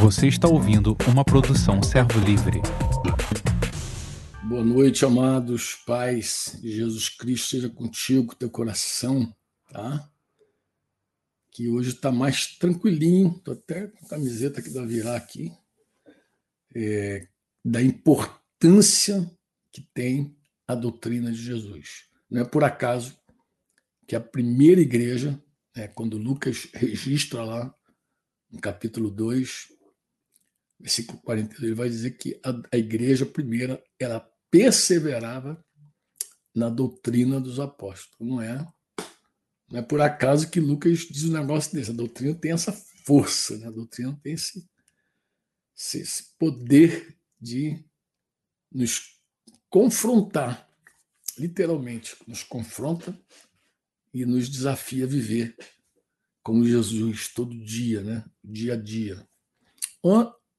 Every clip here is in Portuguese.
Você está ouvindo uma produção Servo Livre. Boa noite, amados pais Jesus Cristo, seja contigo, teu coração, tá? Que hoje está mais tranquilinho, estou até com a camiseta aqui da Virar aqui, é, da importância que tem a doutrina de Jesus. Não é por acaso que a primeira igreja, né, quando Lucas registra lá, no capítulo 2, versículo 42, ele vai dizer que a, a igreja primeira ela perseverava na doutrina dos apóstolos. Não é, não é por acaso que Lucas diz um negócio desse. A doutrina tem essa força, né? a doutrina tem esse, esse poder de nos confrontar, literalmente, nos confronta e nos desafia a viver como Jesus todo dia, né? dia a dia.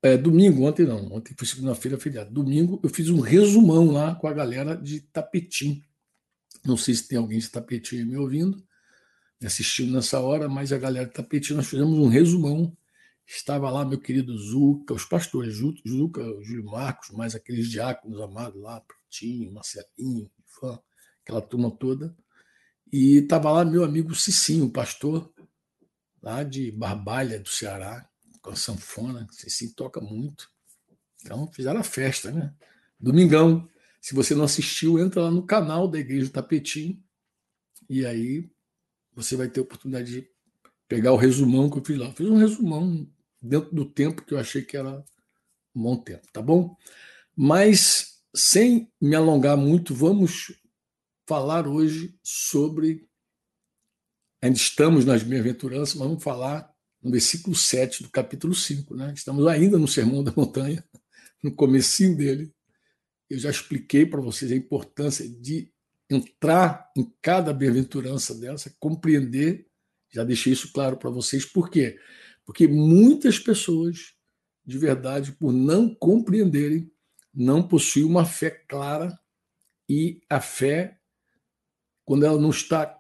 É, domingo, ontem não, ontem foi segunda-feira, feriado. Domingo eu fiz um resumão lá com a galera de Tapetim. Não sei se tem alguém de Tapetim me ouvindo, me assistindo nessa hora, mas a galera de Tapetim, nós fizemos um resumão. Estava lá meu querido Zuca, os pastores, Zuca, Júlio Marcos, mais aqueles diáconos amados lá, Pretinho, Marcelinho, aquela turma toda. E estava lá meu amigo Cicinho, pastor, lá de Barbalha, do Ceará, com a sanfona, assim, toca muito. Então fizeram a festa, né? Domingão. Se você não assistiu, entra lá no canal da Igreja Tapetim e aí você vai ter a oportunidade de pegar o resumão que eu fiz lá. Fiz um resumão dentro do tempo que eu achei que era um bom tempo, tá bom? Mas sem me alongar muito, vamos falar hoje sobre. Ainda estamos nas bem-aventuranças, mas vamos falar no versículo 7 do capítulo 5. Né? Estamos ainda no Sermão da Montanha, no comecinho dele. Eu já expliquei para vocês a importância de entrar em cada bem-aventurança dessa, compreender, já deixei isso claro para vocês, por quê? Porque muitas pessoas, de verdade, por não compreenderem, não possuem uma fé clara e a fé, quando ela não está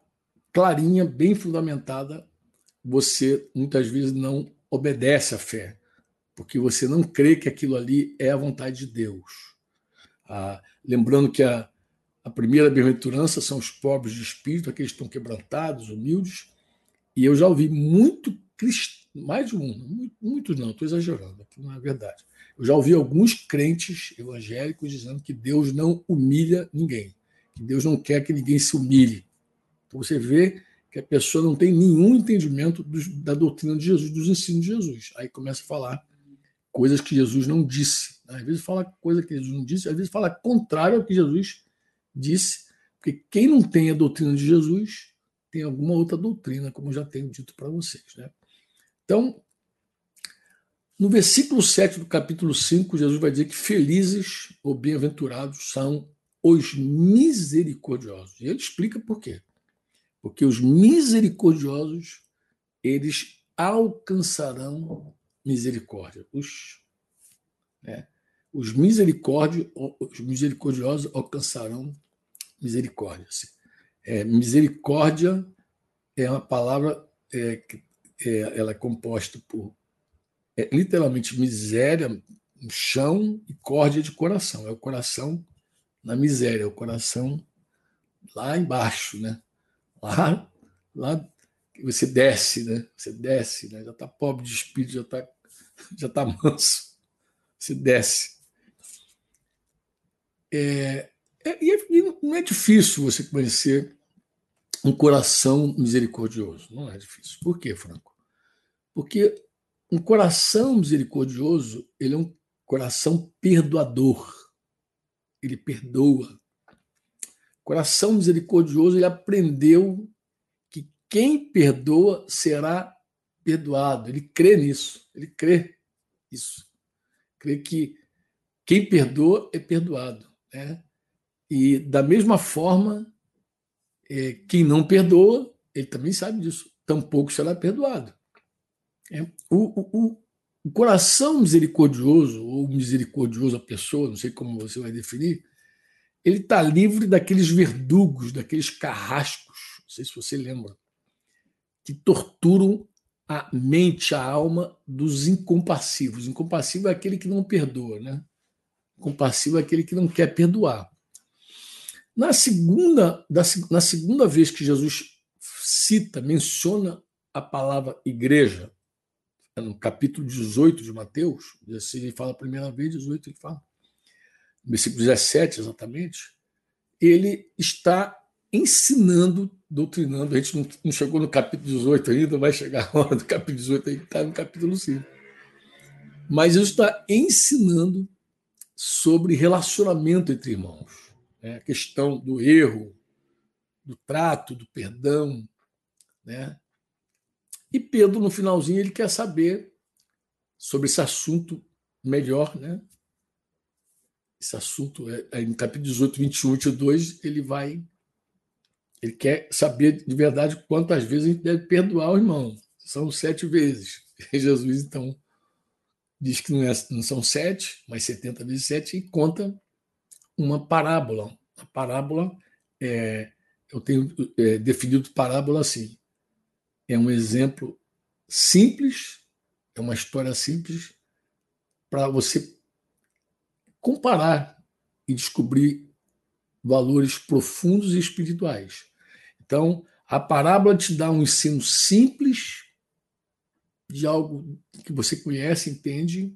clarinha, bem fundamentada, você muitas vezes não obedece à fé, porque você não crê que aquilo ali é a vontade de Deus. Ah, lembrando que a, a primeira bem-aventurança são os pobres de espírito, aqueles que estão quebrantados, humildes, e eu já ouvi muito mais de um, muitos não, estou exagerando, aqui não é verdade. Eu já ouvi alguns crentes evangélicos dizendo que Deus não humilha ninguém, que Deus não quer que ninguém se humilhe. Você vê que a pessoa não tem nenhum entendimento dos, da doutrina de Jesus, dos ensinos de Jesus. Aí começa a falar coisas que Jesus não disse. Às vezes fala coisa que Jesus não disse, às vezes fala contrário ao que Jesus disse, porque quem não tem a doutrina de Jesus tem alguma outra doutrina, como já tenho dito para vocês. Né? Então, no versículo 7 do capítulo 5, Jesus vai dizer que felizes ou bem-aventurados são os misericordiosos. E ele explica por quê. Porque os misericordiosos, eles alcançarão misericórdia. Os, né, os, os misericordiosos alcançarão misericórdia. É, misericórdia é uma palavra é, que é, ela é composta por é, literalmente miséria chão e córdia de coração. É o coração na miséria, é o coração lá embaixo, né? Lá, lá você desce, né? Você desce, né? Já está pobre de espírito, já está já tá manso. Você desce. É, é, e não é difícil você conhecer um coração misericordioso. Não é difícil. Por quê, Franco? Porque um coração misericordioso, ele é um coração perdoador. Ele perdoa. Coração misericordioso, ele aprendeu que quem perdoa será perdoado. Ele crê nisso, ele crê isso. Crê que quem perdoa é perdoado. Né? E da mesma forma, é, quem não perdoa, ele também sabe disso, tampouco será perdoado. É, o, o, o coração misericordioso, ou misericordioso a pessoa, não sei como você vai definir, ele está livre daqueles verdugos, daqueles carrascos, não sei se você lembra, que torturam a mente, a alma dos incompassivos. Incompassivo é aquele que não perdoa, né? Compassivo é aquele que não quer perdoar. Na segunda, na segunda vez que Jesus cita, menciona a palavra igreja, é no capítulo 18 de Mateus, ele fala a primeira vez, 18 ele fala, versículo 17 exatamente, ele está ensinando, doutrinando. A gente não, chegou no capítulo 18 ainda, vai chegar a hora do capítulo 18, aí está no capítulo 5. Mas ele está ensinando sobre relacionamento entre irmãos né? a questão do erro, do trato, do perdão. Né? E Pedro, no finalzinho, ele quer saber sobre esse assunto melhor. Né? Esse assunto, é, no capítulo 18, 21, 22, ele vai. Ele quer saber de verdade quantas vezes a gente deve perdoar o irmão. São sete vezes. E Jesus, então, diz que não, é, não são sete, mas 70 vezes sete, e conta uma parábola. A parábola, é, eu tenho é, definido parábola assim: é um exemplo simples, é uma história simples, para você comparar e descobrir valores profundos e espirituais. Então, a parábola te dá um ensino simples de algo que você conhece, entende,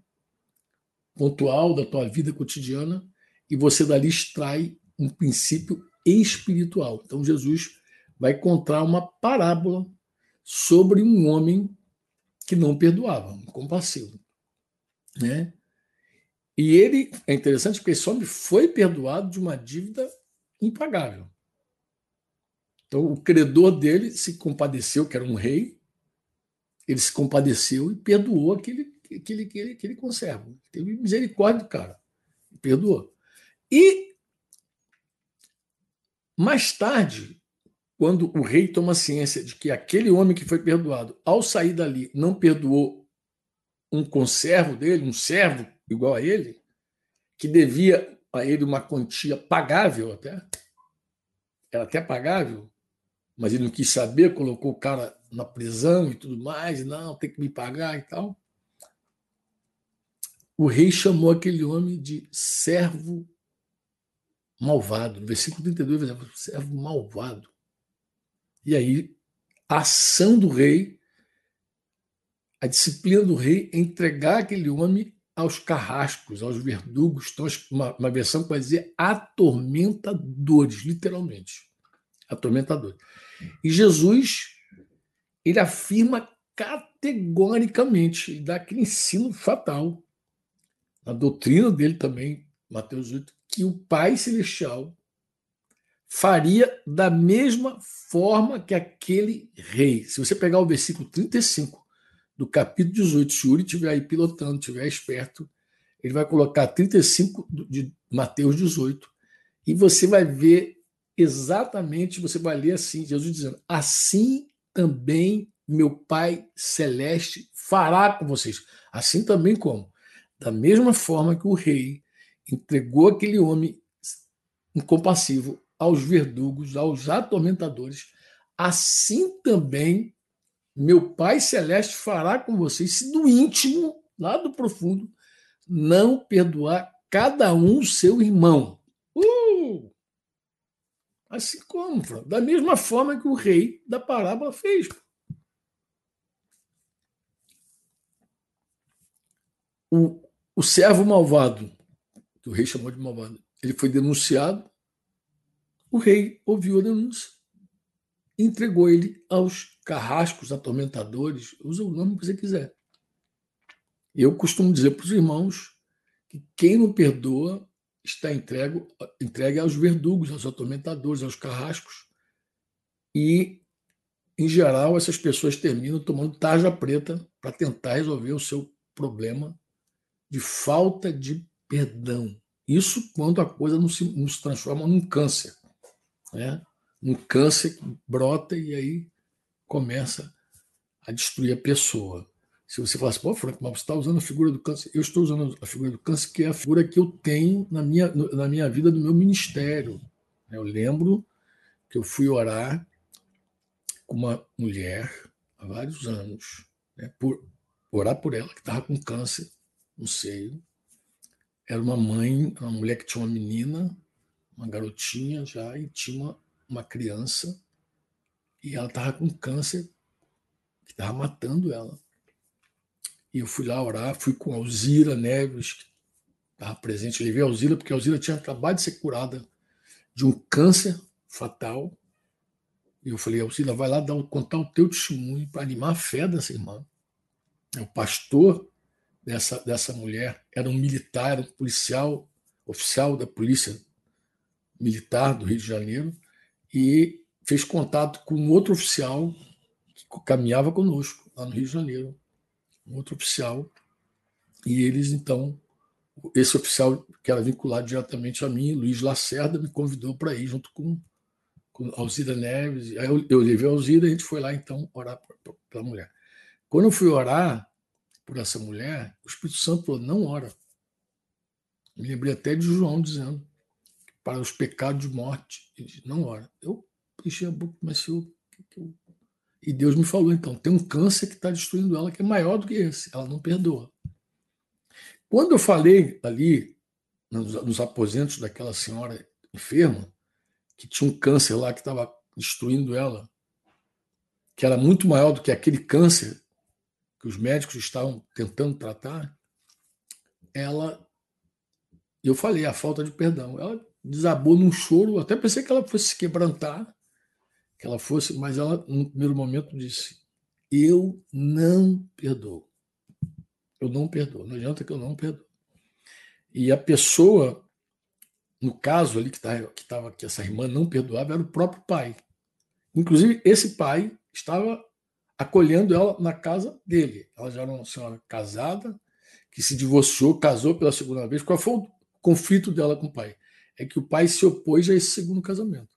pontual da tua vida cotidiana, e você dali extrai um princípio espiritual. Então, Jesus vai contar uma parábola sobre um homem que não perdoava, um compassivo. Né? E ele, é interessante porque esse homem foi perdoado de uma dívida impagável. Então, o credor dele se compadeceu, que era um rei, ele se compadeceu e perdoou aquele, aquele, aquele, aquele conservo. Teve misericórdia do cara, perdoou. E mais tarde, quando o rei toma ciência de que aquele homem que foi perdoado, ao sair dali, não perdoou um conservo dele, um servo igual a ele, que devia a ele uma quantia pagável até, era até pagável, mas ele não quis saber, colocou o cara na prisão e tudo mais, não, tem que me pagar e tal. O rei chamou aquele homem de servo malvado. No versículo 32, vai dizer, servo malvado. E aí, a ação do rei, a disciplina do rei é entregar aquele homem aos carrascos, aos verdugos, então, uma, uma versão que vai dizer atormentadores, literalmente. Atormentadores. E Jesus, ele afirma categoricamente, dá aquele ensino fatal. Na doutrina dele também, Mateus 8, que o Pai Celestial faria da mesma forma que aquele rei. Se você pegar o versículo 35 do capítulo 18, se o Uri estiver aí pilotando, estiver esperto, ele vai colocar 35 de Mateus 18 e você vai ver exatamente, você vai ler assim, Jesus dizendo: Assim também meu Pai Celeste fará com vocês. Assim também como? Da mesma forma que o rei entregou aquele homem incompassivo aos verdugos, aos atormentadores, assim também meu Pai Celeste fará com vocês, se do íntimo, lá do profundo, não perdoar cada um seu irmão. Uh! Assim como, da mesma forma que o rei da parábola fez. O, o servo malvado que o rei chamou de malvado. Ele foi denunciado, o rei ouviu a denúncia, entregou ele aos carrascos, atormentadores, usa o nome que você quiser. Eu costumo dizer para os irmãos que quem não perdoa está entregue, entregue aos verdugos, aos atormentadores, aos carrascos. E, em geral, essas pessoas terminam tomando tarja preta para tentar resolver o seu problema de falta de perdão. Isso quando a coisa não se, não se transforma num câncer. Né? Um câncer brota e aí começa a destruir a pessoa. Se você fala assim, pô, Franco, mas você está usando a figura do câncer. Eu estou usando a figura do câncer, que é a figura que eu tenho na minha, na minha vida, do meu ministério. Eu lembro que eu fui orar com uma mulher há vários anos, né, por orar por ela, que estava com câncer no seio. Era uma mãe, uma mulher que tinha uma menina, uma garotinha já, e tinha uma, uma criança, e ela estava com câncer que estava matando ela. E eu fui lá orar, fui com a Alzira Neves, que estava presente. Levei a Alzira, porque a Alzira tinha acabado de ser curada de um câncer fatal. E eu falei, Alzira, vai lá dar, contar o teu testemunho para animar a fé dessa irmã. O pastor dessa, dessa mulher era um militar, era um policial, oficial da polícia militar do Rio de Janeiro, e fez contato com outro oficial que caminhava conosco lá no Rio de Janeiro, um outro oficial, e eles então, esse oficial que era vinculado diretamente a mim, Luiz Lacerda, me convidou para ir junto com, com Alzira Neves, aí eu, eu levei a Alzira e a gente foi lá então orar pela mulher. Quando eu fui orar por essa mulher, o Espírito Santo falou: não ora. Me lembrei até de João dizendo: para os pecados de morte, ele disse, não ora. Eu fechei a boca, mas eu, eu. E Deus me falou: então, tem um câncer que está destruindo ela, que é maior do que esse. Ela não perdoa. Quando eu falei ali, nos, nos aposentos daquela senhora enferma, que tinha um câncer lá que estava destruindo ela, que era muito maior do que aquele câncer que os médicos estavam tentando tratar, ela, eu falei, a falta de perdão. Ela desabou num choro, até pensei que ela fosse se quebrantar, que ela fosse, mas ela, no primeiro momento, disse: Eu não perdoo. Eu não perdoo. Não adianta que eu não perdoo. E a pessoa, no caso ali que tá, estava que essa irmã não perdoava, era o próprio pai. Inclusive, esse pai estava acolhendo ela na casa dele. Ela já era uma senhora casada, que se divorciou, casou pela segunda vez. Qual foi o conflito dela com o pai? É que o pai se opôs a esse segundo casamento.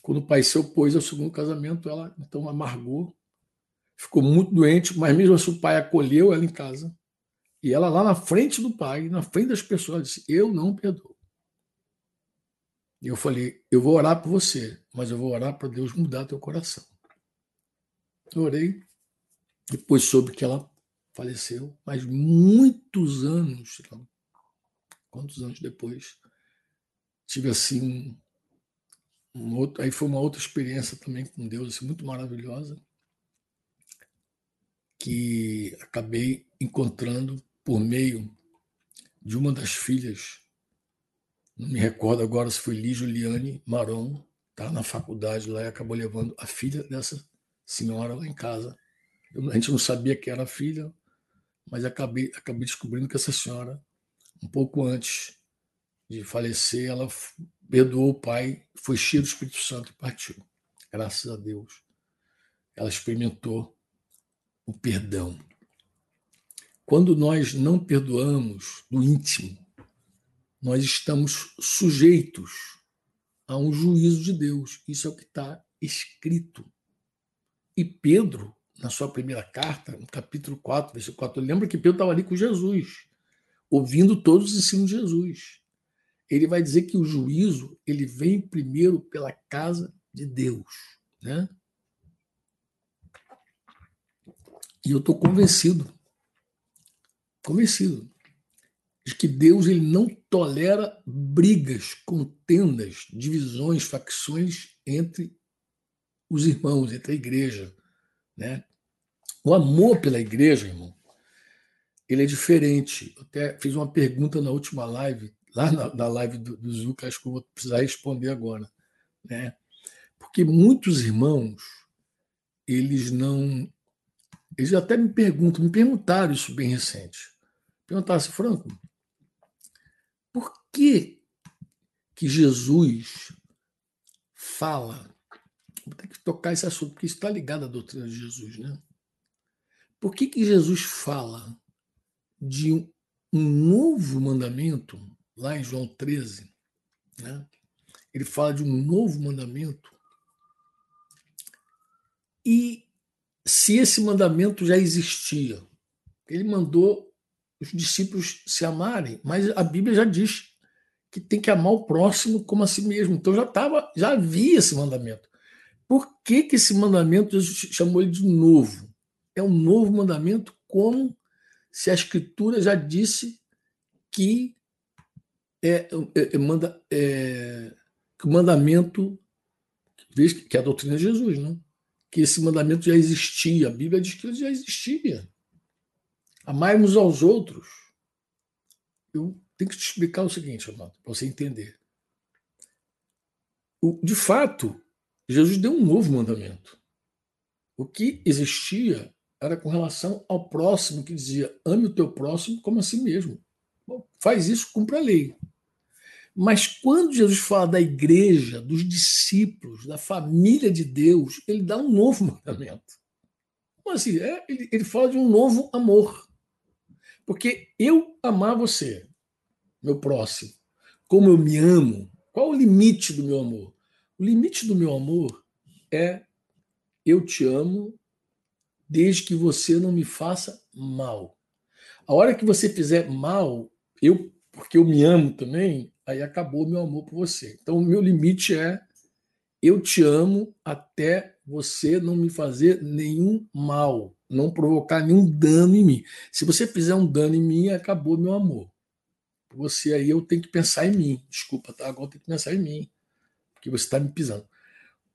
Quando o pai se opôs ao segundo casamento, ela então amargou, ficou muito doente, mas mesmo assim o pai acolheu ela em casa. E ela lá na frente do pai, na frente das pessoas, disse: Eu não perdoo. E eu falei: Eu vou orar por você, mas eu vou orar para Deus mudar teu coração. Orei. Depois soube que ela faleceu, mas muitos anos, quantos anos depois, tive assim um, outro, aí foi uma outra experiência também com Deus, assim, muito maravilhosa, que acabei encontrando por meio de uma das filhas, não me recordo agora se foi Li Juliane Maron, tá na faculdade lá e acabou levando a filha dessa senhora lá em casa. Eu, a gente não sabia que era filha, mas acabei, acabei descobrindo que essa senhora, um pouco antes de falecer, ela perdoou o pai, foi cheia do Espírito Santo e partiu. Graças a Deus. Ela experimentou o perdão. Quando nós não perdoamos do íntimo, nós estamos sujeitos a um juízo de Deus. Isso é o que está escrito e Pedro, na sua primeira carta, no capítulo 4, versículo 4, lembra que Pedro estava ali com Jesus, ouvindo todos os ensinos de Jesus. Ele vai dizer que o juízo ele vem primeiro pela casa de Deus, né? E eu estou convencido, convencido, de que Deus ele não tolera brigas, contendas, divisões, facções entre os irmãos, entre a igreja. Né? O amor pela igreja, irmão, ele é diferente. Eu até fiz uma pergunta na última live, lá na, na live do, do Zuca, acho que eu vou precisar responder agora. Né? Porque muitos irmãos, eles não. Eles até me perguntam, me perguntaram isso bem recente. Perguntaram assim, Franco, por que, que Jesus fala Vou ter que tocar esse assunto, porque está ligado à doutrina de Jesus. Né? Por que, que Jesus fala de um novo mandamento, lá em João 13? Né? Ele fala de um novo mandamento. E se esse mandamento já existia, ele mandou os discípulos se amarem, mas a Bíblia já diz que tem que amar o próximo como a si mesmo. Então já estava, já havia esse mandamento. Por que, que esse mandamento Jesus chamou ele de novo? é um novo mandamento, como se a Escritura já disse que é, é, é manda, é, que o mandamento, que é a doutrina de Jesus, não? que esse mandamento já existia. A Bíblia diz que ele já existia. Amarmos aos outros. Eu tenho que te explicar o seguinte, amado, para você entender. O, de fato, Jesus deu um novo mandamento. O que existia era com relação ao próximo, que dizia: ame o teu próximo como a si mesmo. Faz isso, cumpra a lei. Mas quando Jesus fala da igreja, dos discípulos, da família de Deus, ele dá um novo mandamento. Como assim? É, ele, ele fala de um novo amor. Porque eu amar você, meu próximo, como eu me amo, qual o limite do meu amor? O limite do meu amor é eu te amo desde que você não me faça mal. A hora que você fizer mal, eu, porque eu me amo também, aí acabou meu amor por você. Então, o meu limite é eu te amo até você não me fazer nenhum mal, não provocar nenhum dano em mim. Se você fizer um dano em mim, acabou meu amor. Você aí eu tenho que pensar em mim. Desculpa, tá? Agora eu tenho que pensar em mim, porque você está me pisando.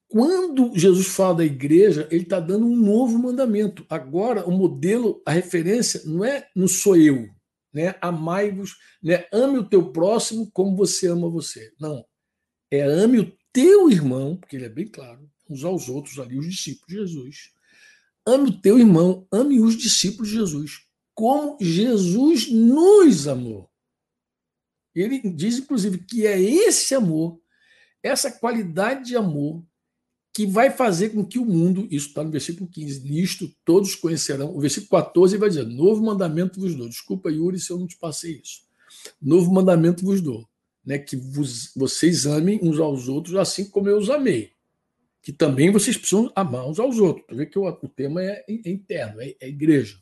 Quando Jesus fala da igreja, ele está dando um novo mandamento. Agora, o modelo, a referência não é no sou eu, né? Amai-vos, né? Ame o teu próximo como você ama você. Não. É ame o teu irmão, porque ele é bem claro, uns aos outros ali, os discípulos de Jesus. Ame o teu irmão, ame os discípulos de Jesus, como Jesus nos amou. Ele diz, inclusive, que é esse amor, essa qualidade de amor, que vai fazer com que o mundo, isso está no versículo 15, nisto todos conhecerão. O versículo 14 vai dizer: Novo mandamento vos dou. Desculpa, Yuri, se eu não te passei isso. Novo mandamento vos dou. Né, que vos, vocês amem uns aos outros assim como eu os amei. Que também vocês precisam amar uns aos outros. Tu vê que o, o tema é, é interno, é, é igreja.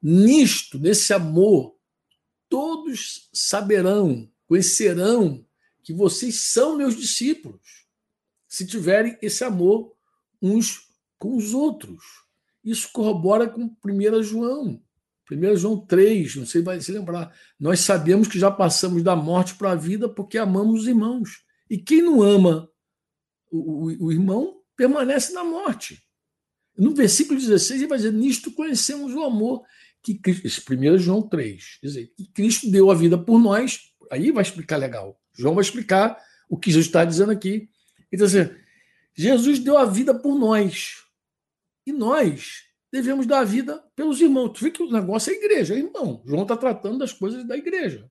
Nisto, nesse amor, todos saberão, conhecerão que vocês são meus discípulos se tiverem esse amor uns com os outros. Isso corrobora com 1 João. 1 João 3, não sei vai se lembrar. Nós sabemos que já passamos da morte para a vida porque amamos os irmãos. E quem não ama o, o, o irmão permanece na morte. No versículo 16, ele vai dizer: Nisto conhecemos o amor que Cristo. 1 João 3, dizer, que Cristo deu a vida por nós. Aí vai explicar legal. João vai explicar o que Jesus está dizendo aqui. Então, assim, Jesus deu a vida por nós. E nós devemos dar a vida pelos irmãos. Tu vê que o negócio é igreja, é irmão. João está tratando das coisas da igreja.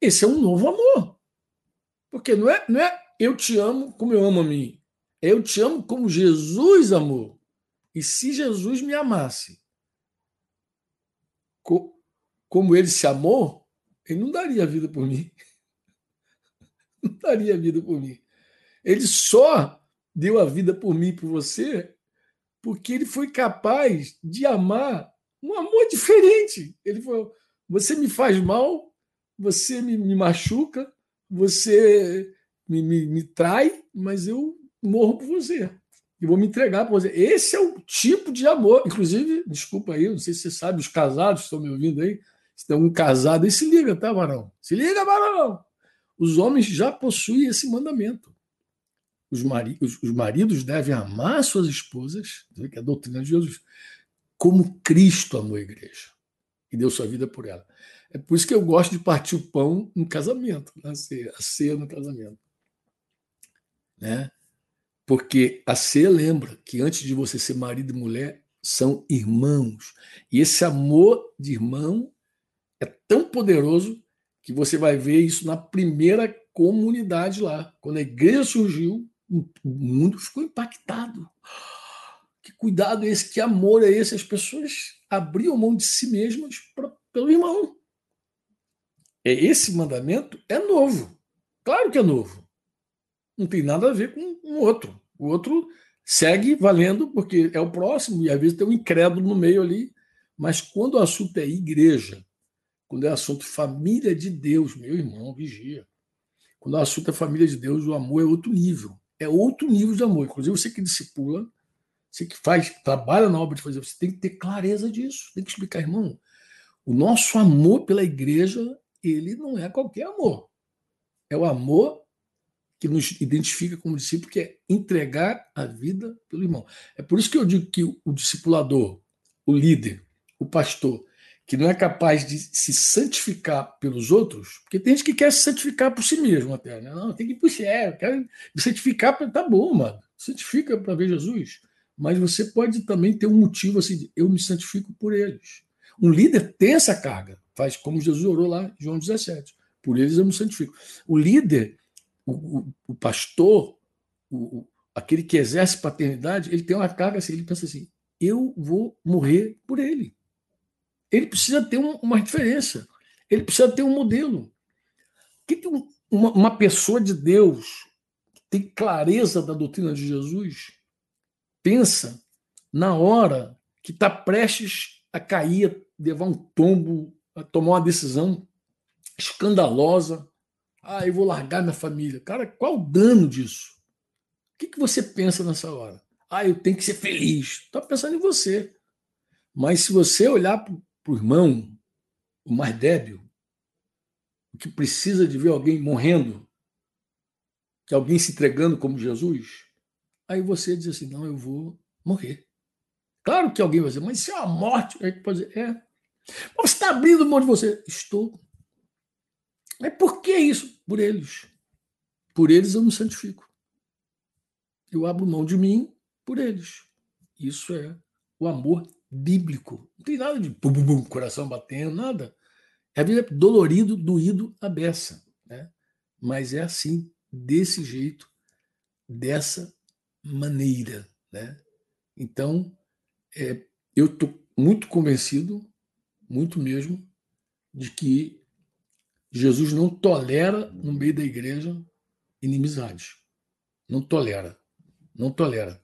Esse é um novo amor. Porque não é, não é eu te amo como eu amo a mim. É eu te amo como Jesus amou. E se Jesus me amasse como ele se amou, ele não daria a vida por mim. Não daria a vida por mim. Ele só deu a vida por mim e por você porque ele foi capaz de amar um amor diferente. Ele falou: você me faz mal, você me, me machuca, você me, me, me, trai, mas eu morro por você. E vou me entregar por você. Esse é o tipo de amor. Inclusive, desculpa aí, não sei se você sabe, os casados estão me ouvindo aí. Se tem um casado aí, se liga, tá, varão? Se liga, varão! Os homens já possuem esse mandamento os, mari os, os maridos devem amar suas esposas, que é a doutrina de Jesus, como Cristo amou a igreja e deu sua vida por ela. É por isso que eu gosto de partir o pão no casamento, ceia, a ceia no casamento. Né? Porque a ceia lembra que antes de você ser marido e mulher, são irmãos. E esse amor de irmão é tão poderoso que você vai ver isso na primeira comunidade lá. Quando a igreja surgiu, o mundo ficou impactado. Que cuidado é esse? Que amor é esse? As pessoas abriam mão de si mesmas pra, pelo irmão. É esse mandamento é novo. Claro que é novo. Não tem nada a ver com o outro. O outro segue valendo porque é o próximo e às vezes tem um incrédulo no meio ali. Mas quando o assunto é igreja, quando é assunto família de Deus, meu irmão, vigia. Quando o assunto é família de Deus, o amor é outro nível é outro nível de amor. Inclusive, você que discipula você que faz, trabalha na obra de fazer, você tem que ter clareza disso, tem que explicar, irmão. O nosso amor pela igreja, ele não é qualquer amor. É o amor que nos identifica como discípulo, que é entregar a vida pelo irmão. É por isso que eu digo que o discipulador, o líder, o pastor, que não é capaz de se santificar pelos outros, porque tem gente que quer se santificar por si mesmo até, né? Não, tem que o céu, quero me santificar, tá bom, mano, santifica para ver Jesus, mas você pode também ter um motivo assim, de, eu me santifico por eles. Um líder tem essa carga, faz como Jesus orou lá em João 17, por eles eu me santifico. O líder, o, o, o pastor, o, aquele que exerce paternidade, ele tem uma carga assim, ele pensa assim, eu vou morrer por ele ele precisa ter um, uma referência, ele precisa ter um modelo. O que, que uma, uma pessoa de Deus que tem clareza da doutrina de Jesus pensa na hora que está prestes a cair, a levar um tombo, a tomar uma decisão escandalosa? Ah, eu vou largar minha família. Cara, qual o dano disso? O que, que você pensa nessa hora? Ah, eu tenho que ser feliz. Está pensando em você. Mas se você olhar para o irmão, o mais débil, o que precisa de ver alguém morrendo, que alguém se entregando como Jesus, aí você diz assim: não, eu vou morrer. Claro que alguém vai dizer, mas isso é a morte. Aí pode dizer, é. Mas você está abrindo mão de você. Estou. Mas por que isso? Por eles. Por eles eu me santifico. Eu abro mão de mim por eles. Isso é o amor bíblico. Não tem nada de bum, bum, bum, coração batendo, nada. É a vida dolorido, doído, a beça. Né? Mas é assim, desse jeito, dessa maneira. Né? Então, é, eu estou muito convencido, muito mesmo, de que Jesus não tolera no meio da igreja inimizade. Não tolera. Não tolera.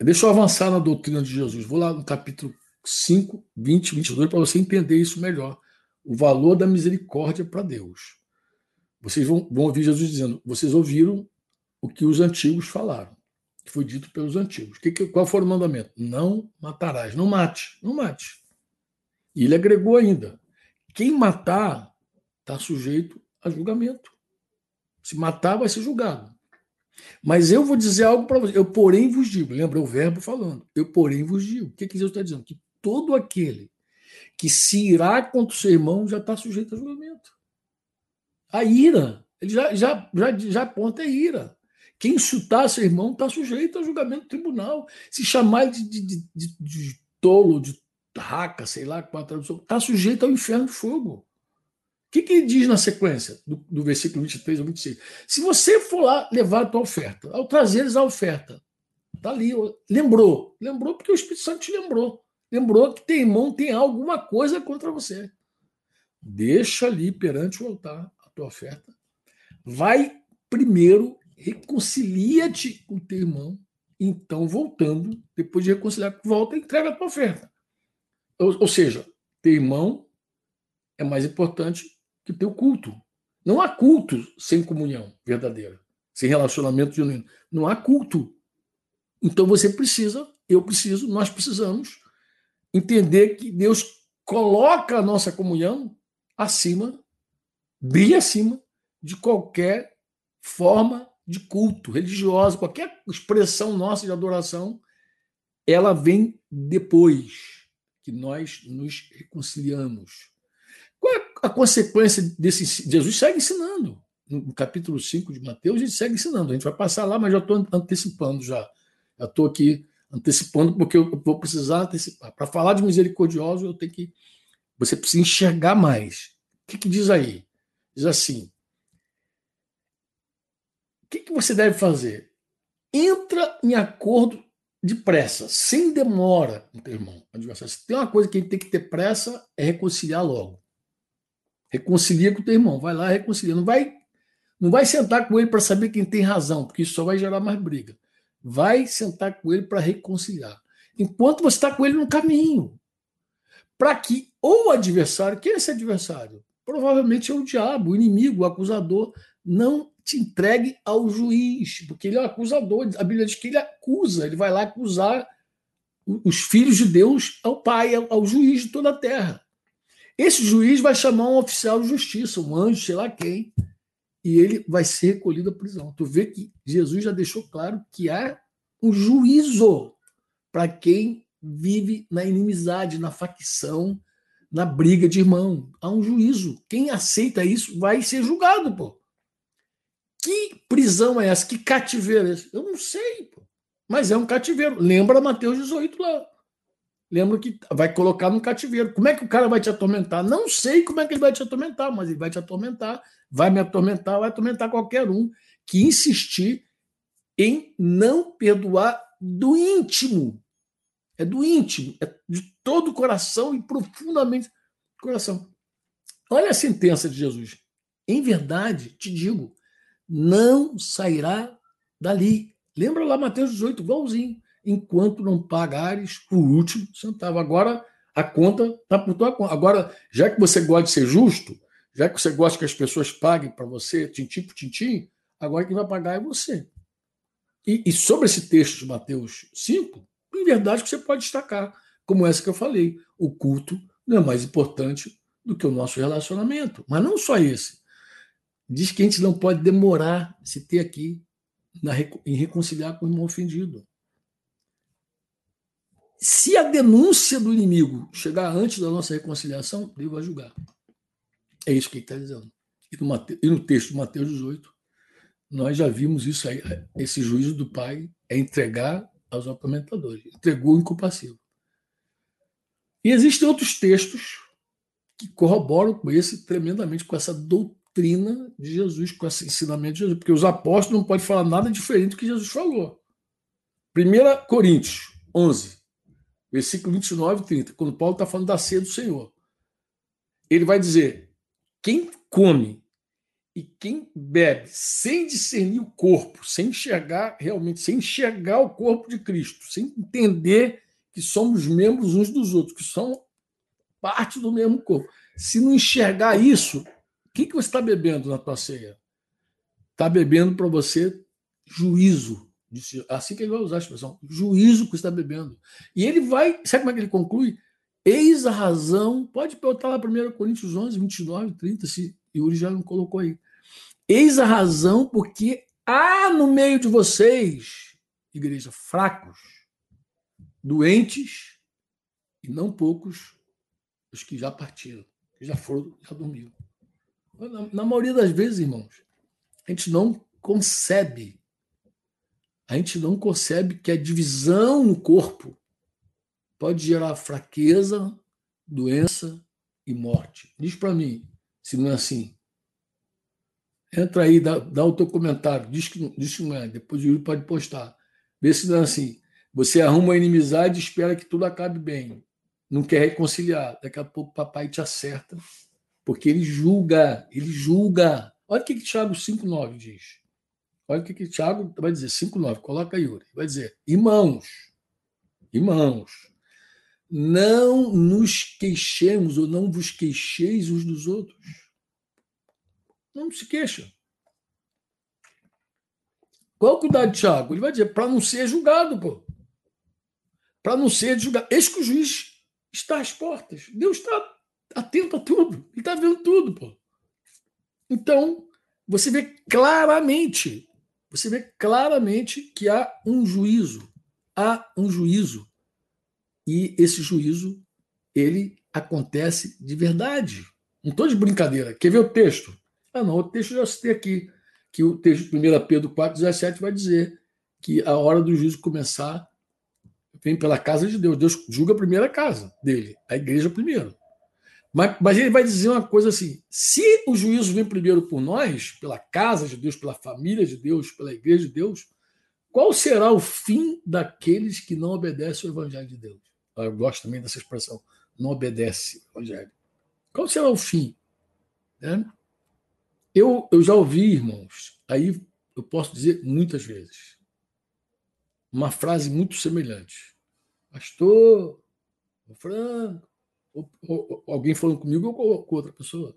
Deixa eu avançar na doutrina de Jesus. Vou lá no capítulo 5, 20, 22, para você entender isso melhor. O valor da misericórdia para Deus. Vocês vão, vão ouvir Jesus dizendo: vocês ouviram o que os antigos falaram, que foi dito pelos antigos. Que, que, qual foi o mandamento? Não matarás. Não mate, não mate. E ele agregou ainda: quem matar está sujeito a julgamento. Se matar, vai ser julgado. Mas eu vou dizer algo para você. Eu, porém, vos digo. Lembra o verbo falando? Eu, porém, vos digo. O que, que Deus está dizendo? Que todo aquele que se irá contra o seu irmão já está sujeito a julgamento. A ira. Ele já, já, já, já aponta a ira. Quem insultar seu irmão está sujeito a julgamento do tribunal. Se chamar de, de, de, de, de tolo, de raca, sei lá qual a tradução, está sujeito ao inferno de fogo. O que, que ele diz na sequência do, do versículo 23 ao 26? Se você for lá levar a tua oferta, ao trazeres a oferta, está ali, lembrou. Lembrou porque o Espírito Santo te lembrou. Lembrou que teu irmão tem alguma coisa contra você. Deixa ali perante o altar a tua oferta. Vai primeiro, reconcilia-te com teu irmão. Então, voltando, depois de reconciliar, volta e entrega a tua oferta. Ou, ou seja, teu irmão é mais importante que ter o culto. Não há culto sem comunhão verdadeira, sem relacionamento genuíno. Não há culto. Então você precisa, eu preciso, nós precisamos entender que Deus coloca a nossa comunhão acima, bem acima de qualquer forma de culto religiosa, qualquer expressão nossa de adoração, ela vem depois que nós nos reconciliamos. Qual é a consequência desse. Jesus segue ensinando. No capítulo 5 de Mateus, ele segue ensinando. A gente vai passar lá, mas já estou antecipando já. Já estou aqui antecipando, porque eu vou precisar antecipar. Para falar de misericordioso, eu tenho que. Você precisa enxergar mais. O que, que diz aí? Diz assim: o que, que você deve fazer? Entra em acordo depressa, sem demora com teu irmão. Se tem uma coisa que a gente tem que ter pressa, é reconciliar logo. Reconcilia com o teu irmão, vai lá, reconcilia. Não vai, não vai sentar com ele para saber quem tem razão, porque isso só vai gerar mais briga. Vai sentar com ele para reconciliar. Enquanto você está com ele no caminho. Para que o adversário, quem é esse adversário? Provavelmente é o diabo, o inimigo, o acusador, não te entregue ao juiz, porque ele é o acusador. A Bíblia diz que ele acusa, ele vai lá acusar os filhos de Deus ao Pai, ao juiz de toda a terra. Esse juiz vai chamar um oficial de justiça, um anjo, sei lá quem, e ele vai ser recolhido à prisão. Tu vê que Jesus já deixou claro que há um juízo para quem vive na inimizade, na facção, na briga de irmão. Há um juízo. Quem aceita isso vai ser julgado, pô. Que prisão é essa? Que cativeiro é esse? Eu não sei, pô. Mas é um cativeiro. Lembra Mateus 18 lá. Lembra que vai colocar no cativeiro. Como é que o cara vai te atormentar? Não sei como é que ele vai te atormentar, mas ele vai te atormentar, vai me atormentar, vai atormentar qualquer um que insistir em não perdoar do íntimo. É do íntimo, é de todo o coração e profundamente coração. Olha a sentença de Jesus. Em verdade, te digo, não sairá dali. Lembra lá Mateus 18, igualzinho enquanto não pagares o último centavo. Agora a conta está por tua conta. Agora, já que você gosta de ser justo, já que você gosta que as pessoas paguem para você, tintim por tintim, agora quem vai pagar é você. E, e, sobre esse texto de Mateus 5, em verdade que você pode destacar, como essa que eu falei, o culto não é mais importante do que o nosso relacionamento. Mas não só esse. Diz que a gente não pode demorar se ter aqui na, em reconciliar com o irmão ofendido. Se a denúncia do inimigo chegar antes da nossa reconciliação, Deus vai julgar. É isso que ele está dizendo. E no, Mateus, e no texto de Mateus 18, nós já vimos isso aí. Esse juízo do Pai é entregar aos atormentadores. Entregou o inculpável. E existem outros textos que corroboram com esse tremendamente, com essa doutrina de Jesus, com esse ensinamento de Jesus. Porque os apóstolos não podem falar nada diferente do que Jesus falou. 1 Coríntios 11, versículo 29 e 30, quando Paulo está falando da ceia do Senhor. Ele vai dizer: quem come e quem bebe sem discernir o corpo, sem enxergar realmente, sem enxergar o corpo de Cristo, sem entender que somos membros uns dos outros, que são parte do mesmo corpo. Se não enxergar isso, o que, que você está bebendo na tua ceia? Está bebendo para você juízo, Disse, assim que ele vai usar a expressão, juízo que está bebendo. E ele vai, sabe como é que ele conclui? Eis a razão, pode botar lá 1 Coríntios 11, 29, 30, se Yuri já não colocou aí. Eis a razão porque há no meio de vocês, igreja, fracos, doentes e não poucos os que já partiram, que já foram, já dormiram. Na, na maioria das vezes, irmãos, a gente não concebe a gente não concebe que a divisão no corpo pode gerar fraqueza, doença e morte. Diz para mim se não é assim. Entra aí, dá, dá o teu comentário, diz que, diz que não é, depois o Yuri pode postar. Vê se não é assim. Você arruma a inimizade e espera que tudo acabe bem. Não quer reconciliar. Daqui a pouco o papai te acerta, porque ele julga, ele julga. Olha o que, que Tiago 5,9 diz. Olha o que, que Tiago vai dizer, 5,9, coloca Yuri. Vai dizer, irmãos, irmãos, não nos queixemos ou não vos queixeis uns dos outros. Não se queixa. Qual o cuidado de Tiago? Ele vai dizer, para não ser julgado, pô. Para não ser julgado. Eis que o juiz está às portas. Deus está atento a tudo. Ele está vendo tudo, pô. Então, você vê claramente você vê claramente que há um juízo, há um juízo. E esse juízo, ele acontece de verdade. Não estou de brincadeira. Quer ver o texto? Ah, não, o texto eu já citei aqui, que o texto de 1 Pedro 4, 17 vai dizer que a hora do juízo começar vem pela casa de Deus. Deus julga a primeira casa dele, a igreja primeiro. Mas, mas ele vai dizer uma coisa assim: se o juízo vem primeiro por nós, pela casa de Deus, pela família de Deus, pela igreja de Deus, qual será o fim daqueles que não obedecem ao evangelho de Deus? Ah, eu gosto também dessa expressão: não obedece ao evangelho. Qual será o fim? Né? Eu, eu já ouvi, irmãos, aí eu posso dizer muitas vezes, uma frase muito semelhante. Pastor, Franco, ou, ou, alguém falando comigo ou com outra pessoa.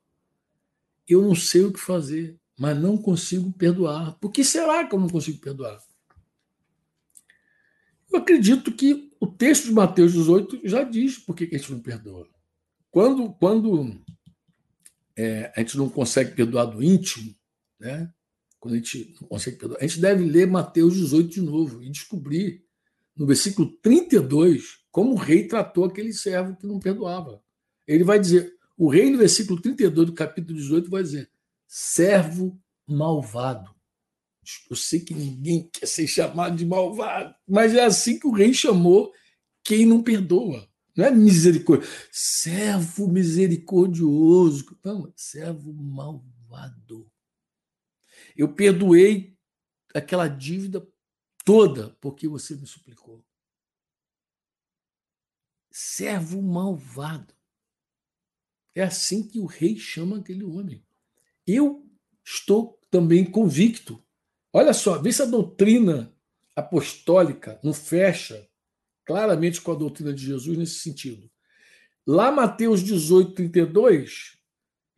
Eu não sei o que fazer, mas não consigo perdoar. Por que será que eu não consigo perdoar? Eu acredito que o texto de Mateus 18 já diz por que a gente não perdoa. Quando, quando é, a gente não consegue perdoar do íntimo, né? quando a gente não consegue perdoar, a gente deve ler Mateus 18 de novo e descobrir, no versículo 32, como o rei tratou aquele servo que não perdoava. Ele vai dizer, o rei, no versículo 32 do capítulo 18, vai dizer: servo malvado. Eu sei que ninguém quer ser chamado de malvado, mas é assim que o rei chamou quem não perdoa. Não é misericórdia. Servo misericordioso. Não, servo malvado. Eu perdoei aquela dívida toda porque você me suplicou. Servo malvado. É assim que o rei chama aquele homem. Eu estou também convicto. Olha só, vê se a doutrina apostólica não fecha claramente com a doutrina de Jesus nesse sentido. Lá, Mateus 18, 32,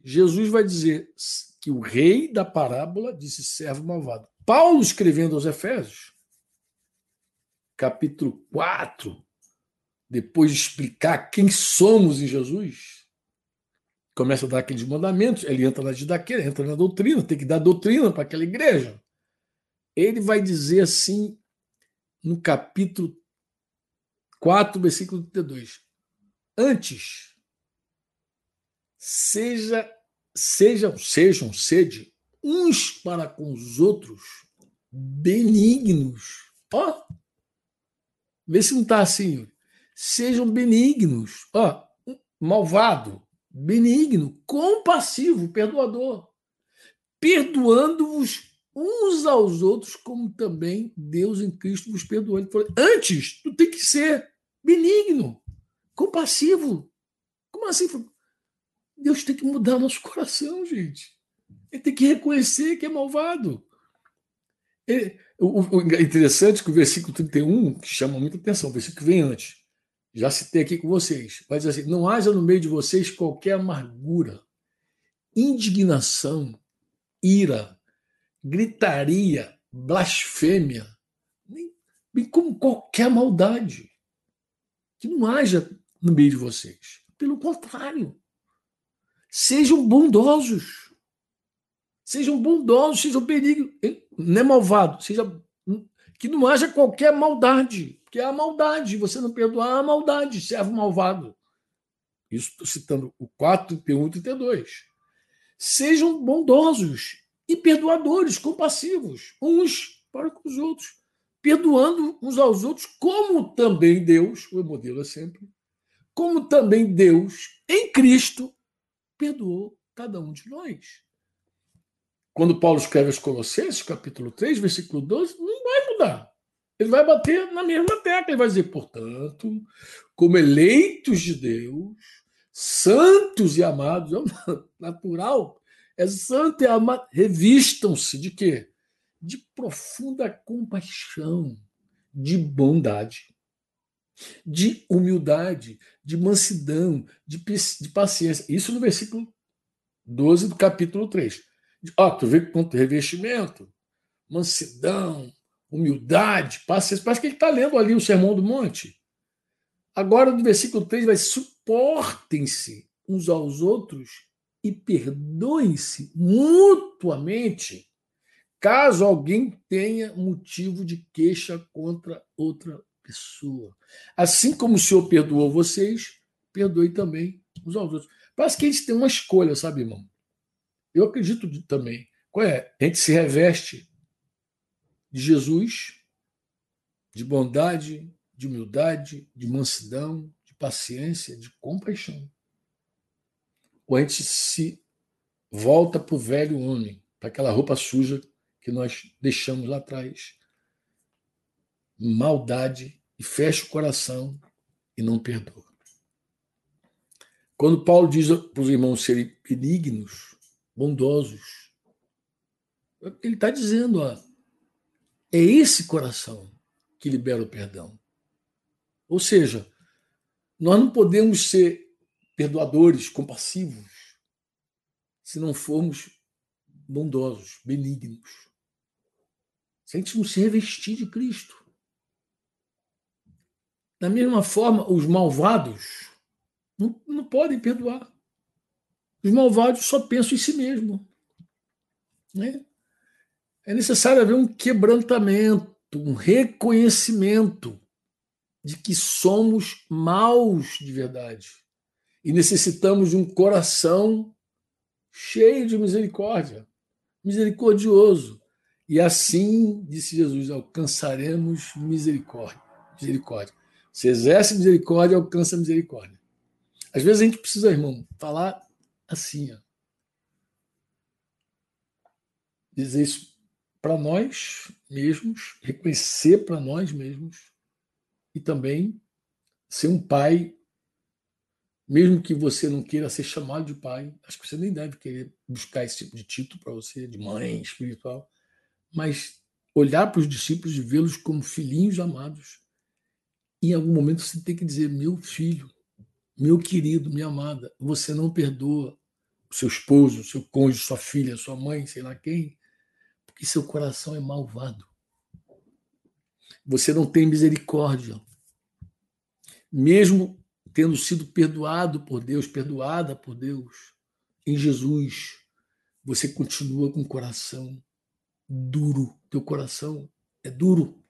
Jesus vai dizer que o rei da parábola disse servo malvado. Paulo, escrevendo aos Efésios, capítulo 4, depois de explicar quem somos em Jesus, começa a dar aqueles mandamentos, ele entra na didaqueira, entra na doutrina, tem que dar doutrina para aquela igreja. Ele vai dizer assim, no capítulo 4, versículo 32. Antes, seja, sejam, sejam sede uns para com os outros benignos. Ó, oh, vê se não está assim. Sejam benignos. Ó, malvado, benigno, compassivo, perdoador, perdoando-vos uns aos outros, como também Deus em Cristo vos perdoou. Ele falou, antes, tu tem que ser benigno, compassivo. Como assim? Deus tem que mudar nosso coração, gente. Ele tem que reconhecer que é malvado. Ele, o, o, interessante é que o versículo 31, que chama muita atenção, o versículo que vem antes, já citei aqui com vocês, vai dizer assim: não haja no meio de vocês qualquer amargura, indignação, ira, gritaria, blasfêmia, bem como qualquer maldade. Que não haja no meio de vocês. Pelo contrário, sejam bondosos. Sejam bondosos, sejam benignos. Não é malvado, seja que não haja qualquer maldade, porque há maldade, você não perdoar a maldade, servo malvado. Isso estou citando o 4, 31 e 32. Sejam bondosos e perdoadores, compassivos, uns para com os outros, perdoando uns aos outros, como também Deus, o modelo é sempre, como também Deus, em Cristo, perdoou cada um de nós. Quando Paulo escreve aos Colossenses, capítulo 3, versículo 12, não vai mudar. Ele vai bater na mesma tecla, ele vai dizer, portanto, como eleitos de Deus, santos e amados, é natural, é santo e amado, revistam-se de quê? De profunda compaixão, de bondade, de humildade, de mansidão, de, de paciência. Isso no versículo 12 do capítulo 3. Ó, tu vê quanto revestimento, mansidão, humildade, paciência. Parece que ele está lendo ali o Sermão do Monte. Agora, no versículo 3, vai suportem-se uns aos outros e perdoem-se mutuamente caso alguém tenha motivo de queixa contra outra pessoa. Assim como o Senhor perdoou vocês, perdoe também uns aos outros. Parece que a gente tem uma escolha, sabe, irmão? Eu acredito também. Qual é? A gente se reveste de Jesus, de bondade, de humildade, de mansidão, de paciência, de compaixão. Ou a gente se volta para o velho homem, para aquela roupa suja que nós deixamos lá atrás. Maldade e fecha o coração e não perdoa. Quando Paulo diz para os irmãos serem benignos, bondosos, ele está dizendo, ó, é esse coração que libera o perdão. Ou seja, nós não podemos ser perdoadores, compassivos, se não formos bondosos, benignos. Se a gente não se revestir de Cristo. Da mesma forma, os malvados não, não podem perdoar. Os malvados só pensam em si mesmo. Né? É necessário haver um quebrantamento, um reconhecimento de que somos maus de verdade e necessitamos de um coração cheio de misericórdia, misericordioso. E assim, disse Jesus, alcançaremos misericórdia. Misericórdia. Se exerce misericórdia, alcança misericórdia. Às vezes a gente precisa, irmão, falar assim, ó. dizer isso para nós mesmos, reconhecer para nós mesmos e também ser um pai, mesmo que você não queira ser chamado de pai, acho que você nem deve querer buscar esse tipo de título para você, de mãe espiritual, mas olhar para os discípulos e vê-los como filhinhos amados. E em algum momento você tem que dizer: meu filho, meu querido, minha amada, você não perdoa seu esposo, seu cônjuge, sua filha, sua mãe, sei lá quem, porque seu coração é malvado. Você não tem misericórdia. Mesmo tendo sido perdoado por Deus, perdoada por Deus, em Jesus, você continua com o coração duro. Teu coração é duro.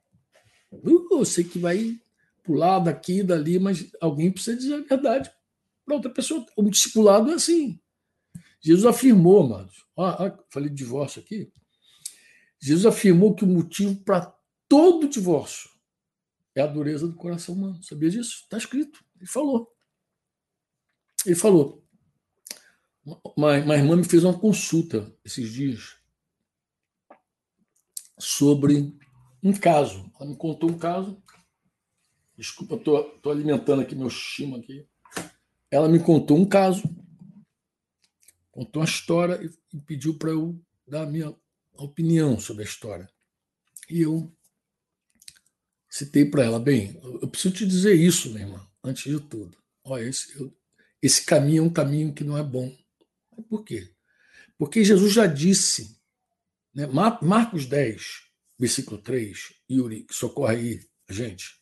Eu sei que vai pular daqui e dali, mas alguém precisa dizer a verdade para outra pessoa. O discipulado é assim. Jesus afirmou, amados. Ah, falei de divórcio aqui. Jesus afirmou que o motivo para todo divórcio é a dureza do coração humano. Sabia disso? Está escrito. Ele falou. Ele falou. Uma, uma irmã me fez uma consulta esses dias sobre um caso. Ela me contou um caso. Desculpa, estou alimentando aqui meu chima aqui. Ela me contou um caso, contou uma história e, pediu para eu dar a minha opinião sobre a história. E eu citei para ela, bem, eu preciso te dizer isso, minha irmã, antes de tudo. Olha, esse, eu, esse caminho é um caminho que não é bom. Por quê? Porque Jesus já disse, né, Marcos 10, versículo 3, Yuri, socorre aí a gente.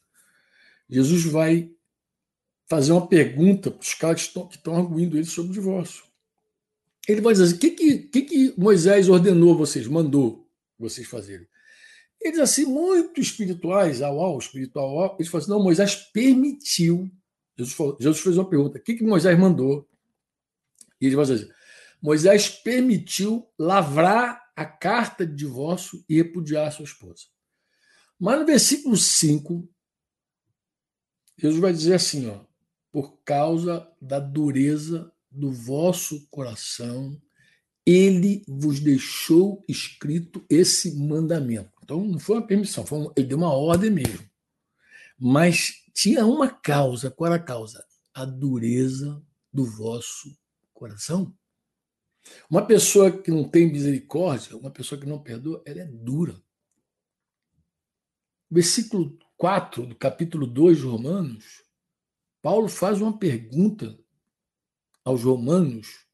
Jesus vai fazer uma pergunta para os caras que estão arguindo ele sobre o divórcio. Ele vai dizer assim: o que, que, que, Moisés ordenou vocês, mandou vocês fazerem? Eles, assim, muito espirituais, ao ao, espiritual ao, eles falam assim, não, Moisés permitiu. Jesus, falou, Jesus fez uma pergunta: o que, que Moisés mandou? E ele vai dizer: assim, Moisés permitiu lavrar a carta de divórcio e repudiar sua esposa. Mas no versículo 5, Jesus vai dizer assim: ó, por causa da dureza do vosso coração, ele vos deixou escrito esse mandamento. Então, não foi uma permissão, foi uma, ele deu uma ordem mesmo. Mas tinha uma causa. Qual era a causa? A dureza do vosso coração. Uma pessoa que não tem misericórdia, uma pessoa que não perdoa, ela é dura. Versículo 4 do capítulo 2 de Romanos, Paulo faz uma pergunta aos romanos.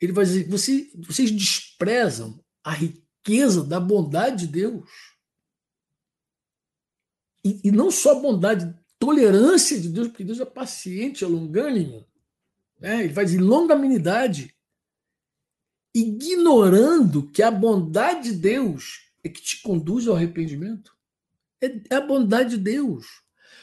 Ele vai dizer: Você, vocês desprezam a riqueza da bondade de Deus. E, e não só bondade, tolerância de Deus, porque Deus é paciente, é longânimo. Né? Ele vai dizer longanimidade, ignorando que a bondade de Deus é que te conduz ao arrependimento. É, é a bondade de Deus.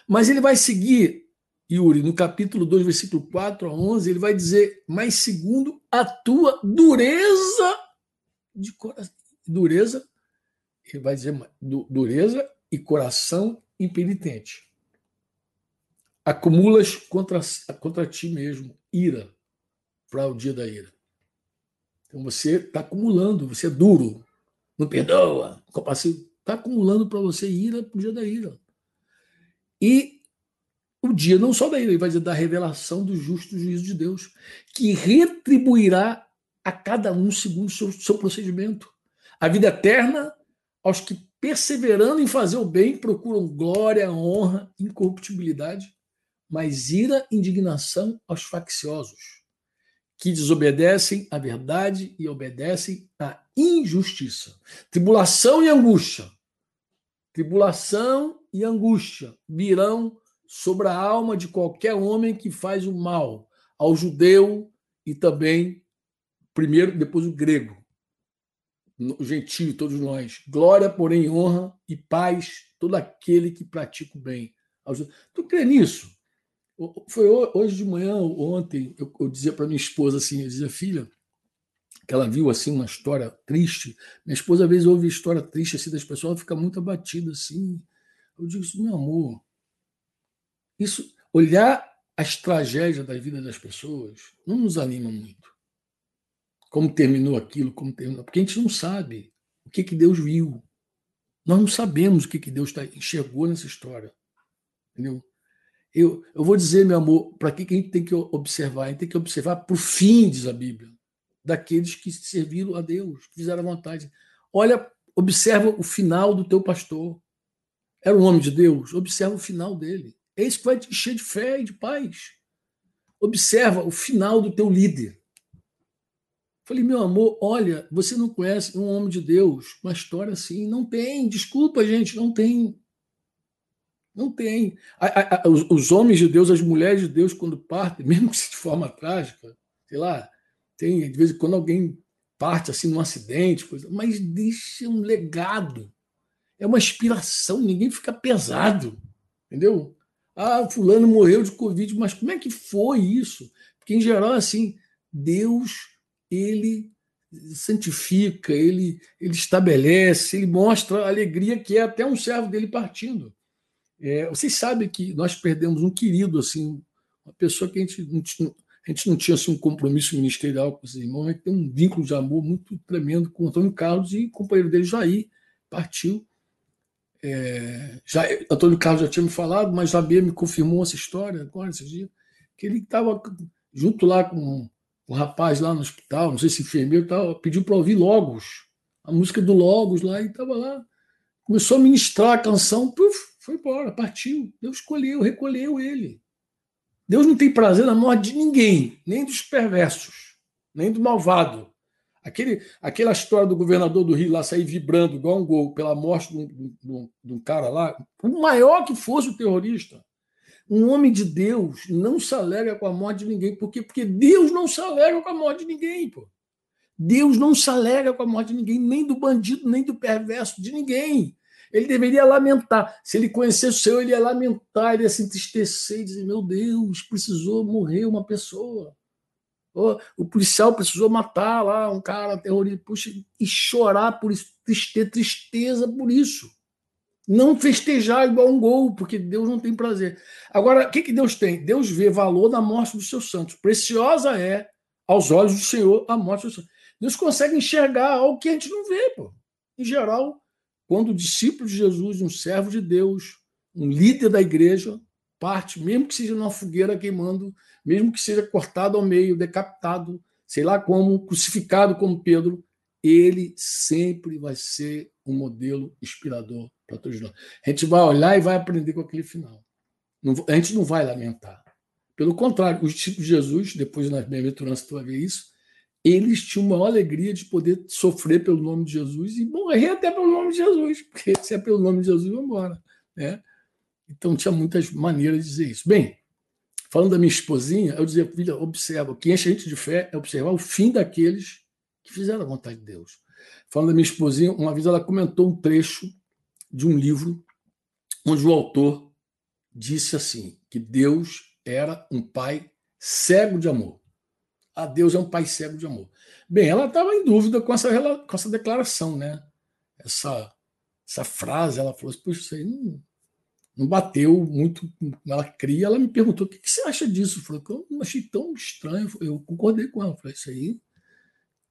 Mas ele vai seguir, Yuri, no capítulo 2, versículo 4 a 11, ele vai dizer, mas segundo a tua dureza de coração. Dureza, ele vai dizer dureza e coração impenitente. Acumulas contra, contra ti mesmo ira para o dia da ira. Então você está acumulando, você é duro, não perdoa, compassivo, está acumulando para você ira para o dia da ira. E o dia não só da ira, ele vai dizer da revelação do justo juízo de Deus, que retribuirá a cada um segundo o seu, seu procedimento. A vida eterna aos que, perseverando em fazer o bem, procuram glória, honra, incorruptibilidade, mas ira, indignação aos facciosos que desobedecem à verdade e obedecem à injustiça. Tribulação e angústia. Tribulação e angústia virão sobre a alma de qualquer homem que faz o mal, ao judeu e também, primeiro, depois o grego, o gentio, todos nós. Glória, porém, honra e paz todo aquele que pratica o bem. Tu crê nisso? Foi hoje de manhã, ontem, eu, eu dizia para minha esposa assim, eu dizia, filha, que ela viu assim uma história triste. Minha esposa às vezes ouve história triste assim das pessoas, ela fica muito abatida assim. Eu digo isso, meu amor. Isso, olhar as tragédias da vida das pessoas não nos anima muito. Como terminou aquilo, como terminou, porque a gente não sabe o que que Deus viu. Nós não sabemos o que que Deus tá, enxergou nessa história. Entendeu? Eu, eu vou dizer, meu amor, para que, que a gente tem que observar? A gente tem que observar para o fim, diz a Bíblia, daqueles que serviram a Deus, que fizeram a vontade. Olha, observa o final do teu pastor. Era um homem de Deus? Observa o final dele. É isso que vai te encher de fé e de paz. Observa o final do teu líder. Falei, meu amor, olha, você não conhece um homem de Deus, uma história assim? Não tem, desculpa, gente, não tem. Não tem. A, a, os, os, homens de Deus, as mulheres de Deus, quando partem, mesmo que de forma trágica, sei lá, tem de vez em quando alguém parte assim num acidente, coisa, mas deixa um legado. É uma inspiração, ninguém fica pesado, entendeu? Ah, fulano morreu de Covid, mas como é que foi isso? Porque, em geral, assim, Deus, ele santifica, ele, ele estabelece, ele mostra a alegria que é até um servo dele partindo. É, vocês sabem que nós perdemos um querido, assim, uma pessoa que a gente não tinha, a gente não tinha assim, um compromisso ministerial com os irmãos, gente tem um vínculo de amor muito tremendo com o Antônio Carlos e o companheiro dele, Jair, partiu. É, já, Antônio Carlos já tinha me falado, mas Jair me confirmou essa história agora, esses dias, que ele estava junto lá com o rapaz lá no hospital, não sei se enfermeiro, tava, pediu para ouvir Logos, a música do Logos lá, e estava lá, começou a ministrar a canção, puf, foi embora, partiu. Deus escolheu, recolheu ele. Deus não tem prazer na morte de ninguém, nem dos perversos, nem do malvado. Aquele, aquela história do governador do Rio lá sair vibrando igual um gol pela morte de um, de um, de um cara lá, o maior que fosse o terrorista, um homem de Deus não se alegra com a morte de ninguém. Por quê? Porque Deus não se alegra com a morte de ninguém, pô. Deus não se alegra com a morte de ninguém, nem do bandido, nem do perverso, de ninguém. Ele deveria lamentar. Se ele conhecesse o Senhor, ele ia lamentar, ele ia se entristecer e dizer: Meu Deus, precisou morrer uma pessoa. O policial precisou matar lá um cara terrorista. Puxa, e chorar por isso, ter tristeza por isso. Não festejar igual um gol, porque Deus não tem prazer. Agora, o que, que Deus tem? Deus vê valor na morte dos seus santos. Preciosa é, aos olhos do Senhor, a morte dos santos. Deus consegue enxergar algo que a gente não vê, pô. Em geral, quando o discípulo de Jesus, um servo de Deus, um líder da igreja, parte, mesmo que seja numa fogueira queimando, mesmo que seja cortado ao meio, decapitado, sei lá como, crucificado como Pedro, ele sempre vai ser um modelo inspirador para todos nós. A gente vai olhar e vai aprender com aquele final. a gente não vai lamentar. Pelo contrário, os discípulos de Jesus, depois nas bem-aventuranças tu vai ver isso, eles tinham uma alegria de poder sofrer pelo nome de Jesus e morrer até pelo nome de Jesus, porque se é pelo nome de Jesus, vamos embora. Né? Então tinha muitas maneiras de dizer isso. Bem, falando da minha esposinha, eu dizia, filha, observa, o que enche a gente de fé é observar o fim daqueles que fizeram a vontade de Deus. Falando da minha esposinha, uma vez ela comentou um trecho de um livro onde o autor disse assim, que Deus era um pai cego de amor a Deus é um pai cego de amor. Bem, ela estava em dúvida com essa, com essa declaração, né? Essa, essa frase, ela falou assim, puxa, isso aí não, não bateu muito ela cria. Ela me perguntou, o que, você acha disso? Eu falei, eu achei tão estranho. Eu concordei com ela. Eu falei, isso aí,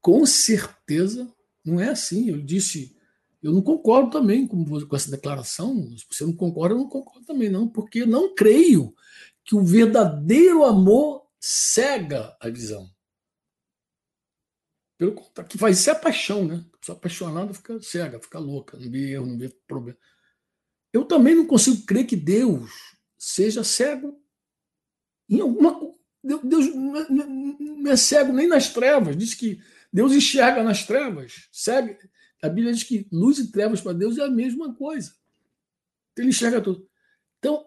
com certeza, não é assim. Eu disse, eu não concordo também com, com essa declaração. Se você não concorda, eu não concordo também, não, porque não creio que o verdadeiro amor cega a visão. Pelo contrário, que isso é a paixão, né? A pessoa apaixonada fica cega, fica louca, não vê erro, não vê problema. Eu também não consigo crer que Deus seja cego em alguma Deus não é cego nem nas trevas. Diz que Deus enxerga nas trevas. Cego. A Bíblia diz que luz e trevas para Deus é a mesma coisa. Ele enxerga tudo. Então,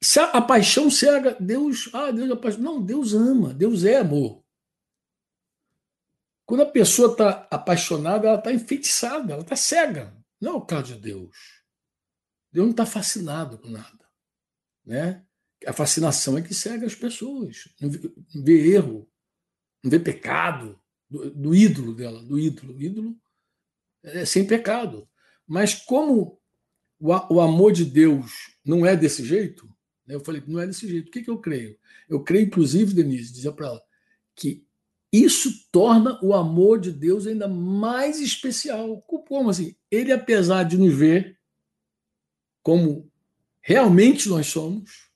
Se a, a paixão cega, Deus, ah, Deus é paixão. Não, Deus ama, Deus é amor. Quando a pessoa está apaixonada, ela está enfeitiçada, ela está cega. Não é o caso de Deus. Deus não está fascinado com nada. Né? A fascinação é que cega as pessoas. Não vê erro, não vê pecado do, do ídolo dela, do ídolo. O ídolo é sem pecado. Mas como o, o amor de Deus não é desse jeito, né? eu falei, não é desse jeito. O que, que eu creio? Eu creio, inclusive, Denise, dizia para ela, que isso torna o amor de Deus ainda mais especial. Como assim? Ele, apesar de nos ver como realmente nós somos,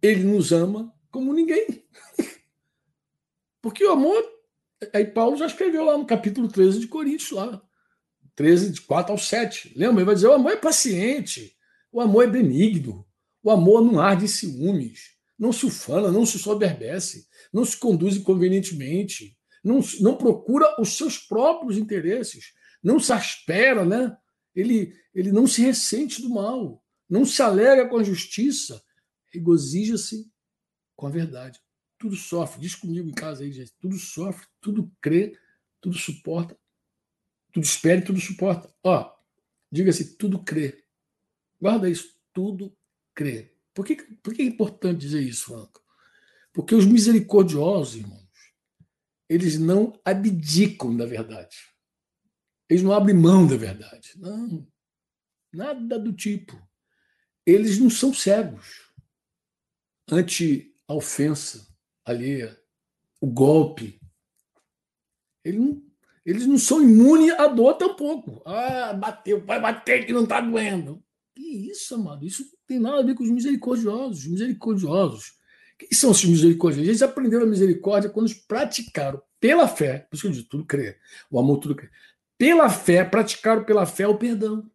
ele nos ama como ninguém. Porque o amor, aí Paulo já escreveu lá no capítulo 13 de Coríntios, lá, 13, de 4 ao 7. Lembra? Ele vai dizer: o amor é paciente, o amor é benigno, o amor não arde ciúmes, não se ufana, não se soberbece, não se conduz inconvenientemente, não, não procura os seus próprios interesses, não se espera, né? Ele, ele não se ressente do mal, não se alega com a justiça, regozija-se com a verdade. Tudo sofre, diz comigo em casa aí, gente. Tudo sofre, tudo crê, tudo suporta, tudo espera e tudo suporta. Ó, diga-se, tudo crê. Guarda isso, tudo crê. Por que, por que é importante dizer isso, Franco? Porque os misericordiosos, irmãos, eles não abdicam da verdade. Eles não abrem mão da verdade. Não. Nada do tipo. Eles não são cegos ante a ofensa alheia, o golpe. Eles não, eles não são imunes à dor tampouco. Ah, bateu, vai bater que não está doendo. Que isso, amado? Isso não tem nada a ver com os misericordiosos. Os misericordiosos quem são os misericordiosos? Eles aprenderam a misericórdia quando eles praticaram pela fé, por isso que eu digo, tudo crê, o amor tudo crê. Pela fé, praticaram pela fé o perdão.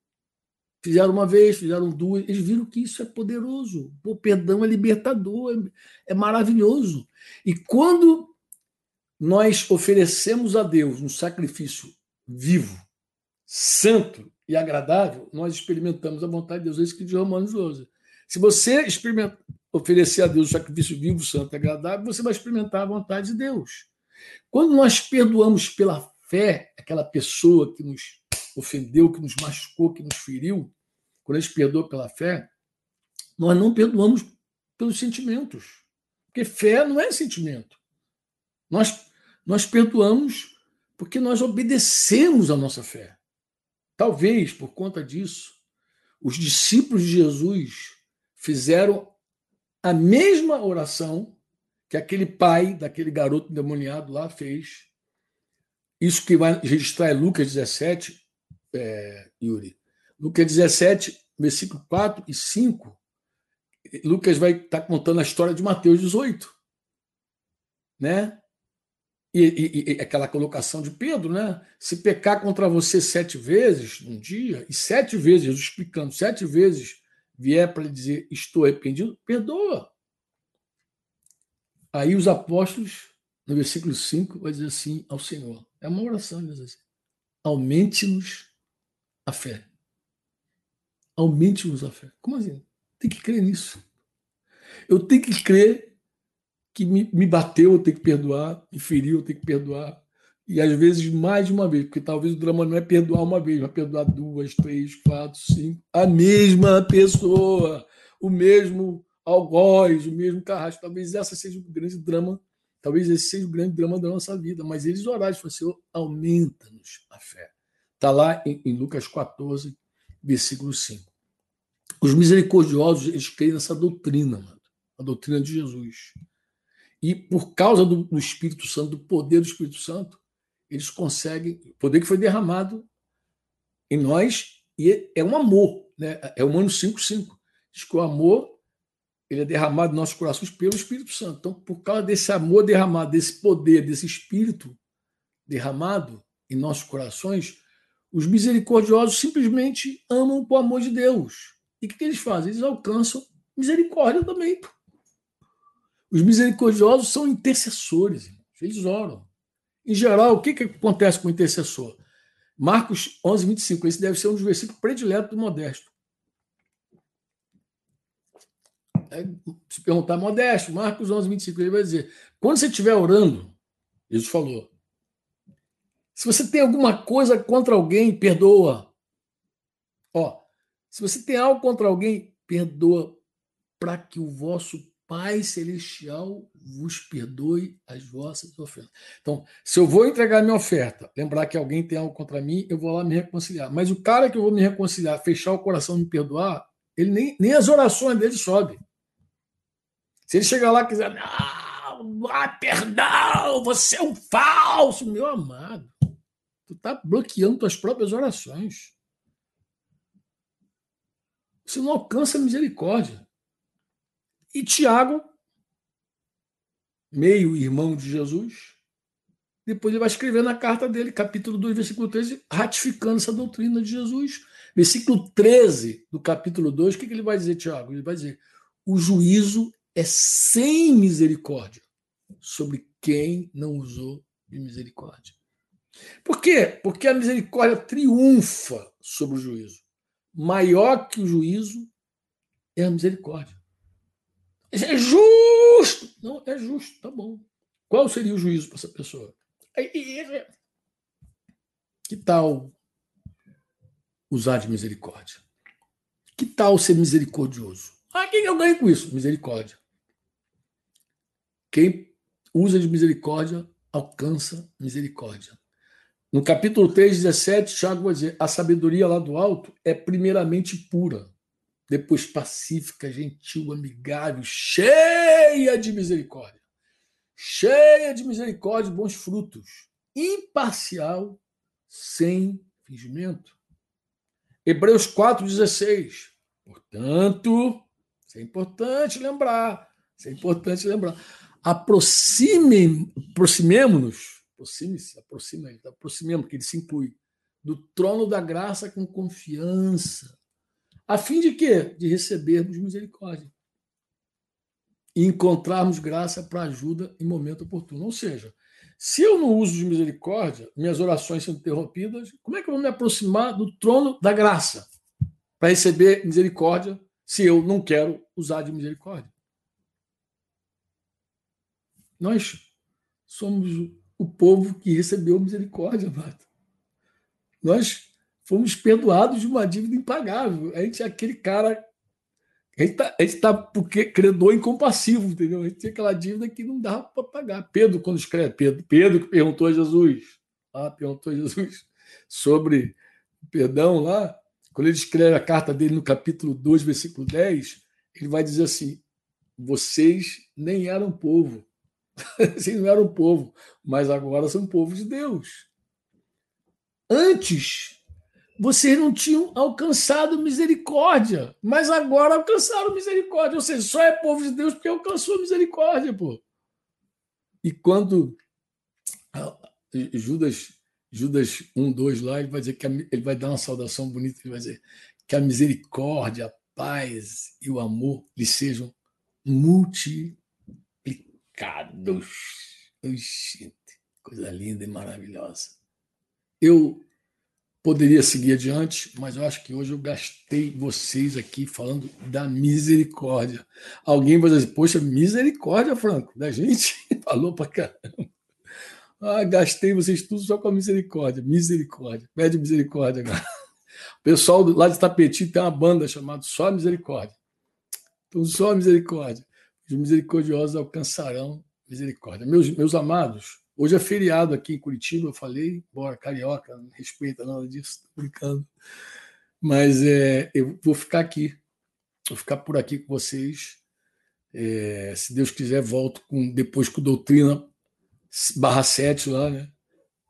Fizeram uma vez, fizeram duas, eles viram que isso é poderoso. O perdão é libertador, é, é maravilhoso. E quando nós oferecemos a Deus um sacrifício vivo, santo e agradável, nós experimentamos a vontade de Deus. É isso que diz Romanos 12. Se você oferecer a Deus o sacrifício vivo, santo e agradável, você vai experimentar a vontade de Deus. Quando nós perdoamos pela fé aquela pessoa que nos ofendeu, que nos machucou, que nos feriu, quando a gente perdoa pela fé, nós não perdoamos pelos sentimentos. Porque fé não é sentimento. Nós, nós perdoamos porque nós obedecemos a nossa fé. Talvez, por conta disso, os discípulos de Jesus fizeram a mesma oração que aquele pai daquele garoto endemoniado lá fez. Isso que vai registrar é Lucas 17, é, Yuri. Lucas 17, versículo 4 e 5. Lucas vai estar tá contando a história de Mateus 18. Né? E, e, e, aquela colocação de Pedro, né? Se pecar contra você sete vezes num dia, e sete vezes, Jesus explicando, sete vezes vier para dizer estou arrependido, perdoa. Aí os apóstolos, no versículo 5, vai dizer assim ao Senhor. É uma oração, diz assim. Aumente-nos a fé. Aumente-nos a fé. Como assim? Tem que crer nisso. Eu tenho que crer que me, me bateu, eu tenho que perdoar, me feriu, eu tenho que perdoar. E às vezes mais de uma vez, porque talvez o drama não é perdoar uma vez, mas perdoar duas, três, quatro, cinco. A mesma pessoa, o mesmo algoz, o mesmo carrasco. Talvez essa seja o grande drama, talvez esse seja o grande drama da nossa vida. Mas eles oraram e falaram, Senhor, aumenta-nos a fé. Está lá em, Lucas 14, versículo 5. Os misericordiosos, eles creem nessa doutrina, mano, a doutrina de Jesus. E por causa do, do Espírito Santo, do poder do Espírito Santo, eles conseguem, o poder que foi derramado em nós, e é um amor, né? é Romanos 5,5. Diz que o amor ele é derramado em nossos corações pelo Espírito Santo. Então, por causa desse amor derramado, desse poder, desse Espírito derramado em nossos corações, os misericordiosos simplesmente amam o amor de Deus. E o que, eles fazem? Eles alcançam misericórdia também. Os misericordiosos são intercessores, eles oram. Em geral, o que, que acontece com o intercessor? Marcos 11, 25. Esse deve ser um dos versículos prediletos do Modesto. se perguntar, Modesto, Marcos 11, 25, ele vai dizer: quando você estiver orando, Jesus falou, se você tem alguma coisa contra alguém, perdoa. Ó, se você tem algo contra alguém, perdoa para que o vosso Pai Celestial vos perdoe as vossas ofensas. Então, se eu vou entregar minha oferta, lembrar que alguém tem algo contra mim, eu vou lá me reconciliar. Mas o cara que eu vou me reconciliar, fechar o coração e me perdoar, ele nem, nem as orações dele sobem. Se ele chegar lá e quiser, não, ah, perdão, você é um falso, meu amado. Tu está bloqueando tuas próprias orações. Você não alcança a misericórdia. E Tiago, meio irmão de Jesus, depois ele vai escrever na carta dele, capítulo 2, versículo 13, ratificando essa doutrina de Jesus. Versículo 13 do capítulo 2, o que, ele vai dizer, Tiago? Ele vai dizer: o juízo é sem misericórdia sobre quem não usou de misericórdia. Por quê? Porque a misericórdia triunfa sobre o juízo. Maior que o juízo é a misericórdia. É justo! Não, é justo, tá bom. Qual seria o juízo para essa pessoa? Que tal usar de misericórdia? Que tal ser misericordioso? Ah, quem eu ganho com isso? Misericórdia. Quem usa de misericórdia alcança misericórdia. No capítulo 3, 17, Tiago vai dizer: a sabedoria lá do alto é primeiramente pura depois pacífica, gentil, amigável, cheia de misericórdia, cheia de misericórdia e bons frutos, imparcial, sem fingimento. Hebreus 4,16. Portanto, isso é importante lembrar, isso é importante lembrar. Aproxime, aproximemo-nos, aproxime-se, aproxime, aproximemos, que ele se inclui, do trono da graça com confiança a fim de quê? De recebermos misericórdia e encontrarmos graça para ajuda em momento oportuno. Ou seja, se eu não uso de misericórdia, minhas orações são interrompidas, como é que eu vou me aproximar do trono da graça para receber misericórdia se eu não quero usar de misericórdia? Nós somos o povo que recebeu misericórdia, Marta. Nós fomos perdoados de uma dívida impagável. A gente é aquele cara. A gente está tá porque credor incompassivo, entendeu? A gente tinha aquela dívida que não dava para pagar. Pedro, quando escreve, Pedro, Pedro que perguntou a Jesus, ah, perguntou a Jesus sobre o perdão lá, quando ele escreve a carta dele no capítulo 2, versículo 10, ele vai dizer assim: vocês nem eram povo. Vocês não eram povo, mas agora são povo de Deus. Antes vocês não tinham alcançado misericórdia, mas agora alcançaram misericórdia. Ou seja, só é povo de Deus porque alcançou misericórdia, pô. E quando Judas, Judas 1, 2 lá, ele vai dizer que a, ele vai dar uma saudação bonita, ele vai dizer que a misericórdia, a paz e o amor lhe sejam multiplicados. Oxente, coisa linda e maravilhosa. Eu Poderia seguir adiante, mas eu acho que hoje eu gastei vocês aqui falando da misericórdia. Alguém vai dizer, poxa, misericórdia, Franco, da gente falou para caramba. Ah, gastei vocês tudo só com a misericórdia. Misericórdia. Pede misericórdia agora. O pessoal lá de Tapeti tem uma banda chamada Só Misericórdia. Então, só misericórdia. Os misericordiosos alcançarão misericórdia. Meus, meus amados, Hoje é feriado aqui em Curitiba, eu falei, bora, carioca, não respeita nada disso, tô brincando. Mas é, eu vou ficar aqui, vou ficar por aqui com vocês. É, se Deus quiser, volto com, depois com doutrina barra 7 lá, né?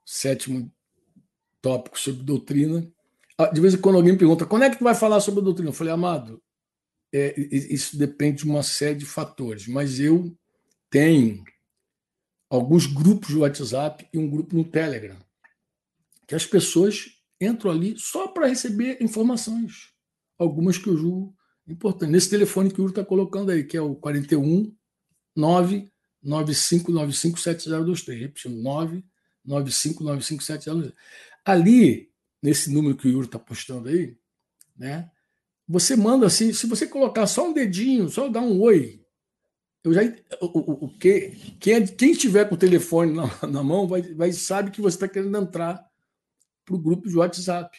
Sétimo tópico sobre doutrina. Ah, de vez em quando alguém pergunta, quando é que tu vai falar sobre a doutrina? Eu falei, amado, é, isso depende de uma série de fatores, mas eu tenho alguns grupos de WhatsApp e um grupo no Telegram, que as pessoas entram ali só para receber informações, algumas que eu julgo importantes. Nesse telefone que o Uri está colocando aí, que é o 41 995957023, repetindo, 995957023. Ali, nesse número que o Yuri está postando aí, né, você manda assim, se você colocar só um dedinho, só dar um oi, eu já o, o, que quem, quem tiver com o telefone na, na mão vai, vai sabe que você está querendo entrar para o grupo de WhatsApp.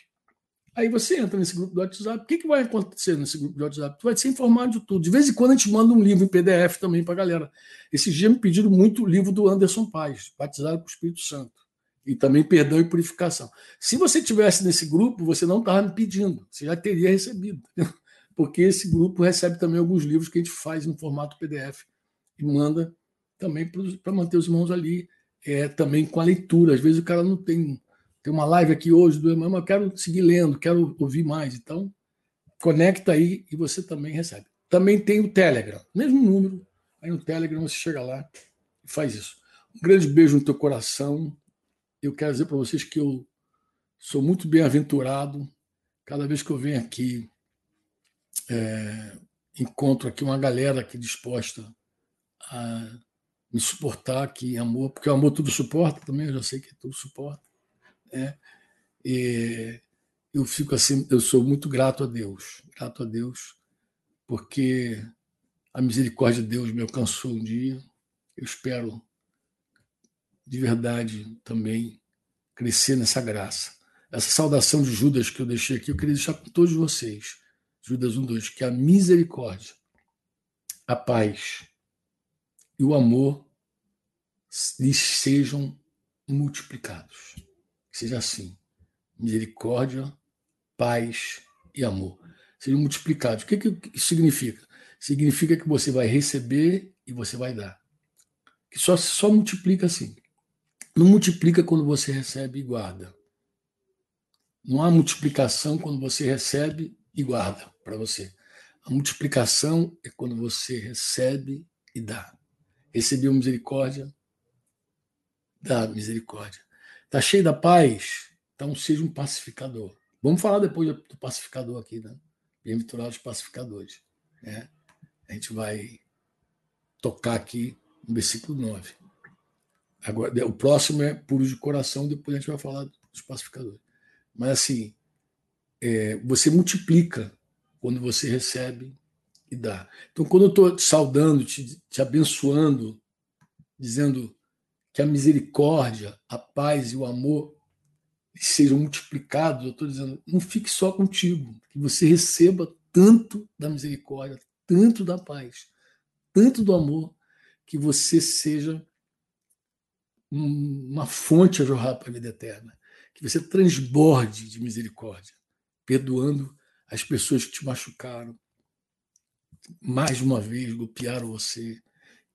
Aí você entra nesse grupo do WhatsApp. O que, que vai acontecer nesse grupo de WhatsApp? Tu vai ser informado de tudo. De vez em quando a gente manda um livro em PDF também para a galera. Esses dias me pediram muito o livro do Anderson Paz, Batizado com o Espírito Santo. E também Perdão e Purificação. Se você tivesse nesse grupo, você não estava me pedindo, você já teria recebido. Porque esse grupo recebe também alguns livros que a gente faz no formato PDF e manda também para manter os irmãos ali, é, também com a leitura. Às vezes o cara não tem tem uma live aqui hoje do irmão, eu quero seguir lendo, quero ouvir mais. Então, conecta aí e você também recebe. Também tem o Telegram, mesmo número. Aí no Telegram você chega lá e faz isso. Um grande beijo no teu coração. Eu quero dizer para vocês que eu sou muito bem-aventurado. Cada vez que eu venho aqui, é, encontro aqui uma galera aqui disposta a me suportar aqui em amor, porque o amor tudo suporta também, eu já sei que tudo suporta. Né? E eu fico assim, eu sou muito grato a Deus, grato a Deus, porque a misericórdia de Deus me alcançou um dia. Eu espero de verdade também crescer nessa graça. Essa saudação de Judas que eu deixei aqui, eu queria deixar com todos vocês. Judas 1, 2, que a misericórdia, a paz e o amor lhes sejam multiplicados seja assim: misericórdia, paz e amor. Sejam multiplicados. O que, que isso significa? Significa que você vai receber e você vai dar. Que só, só multiplica assim. Não multiplica quando você recebe e guarda. Não há multiplicação quando você recebe e guarda para você. A multiplicação é quando você recebe e dá. Recebeu misericórdia, dá misericórdia. Está cheio da paz? Então seja um pacificador. Vamos falar depois do pacificador aqui, né? Bem-aventurados pacificadores. Né? A gente vai tocar aqui no versículo 9. Agora, o próximo é puro de coração, depois a gente vai falar dos pacificadores. Mas assim, é, você multiplica quando você recebe e dá. Então, quando eu estou te saudando, te, te abençoando, dizendo que a misericórdia, a paz e o amor sejam multiplicados. Eu estou dizendo, não fique só contigo, que você receba tanto da misericórdia, tanto da paz, tanto do amor, que você seja uma fonte a jorrar para a vida eterna, que você transborde de misericórdia, perdoando as pessoas que te machucaram, mais uma vez golpearam você,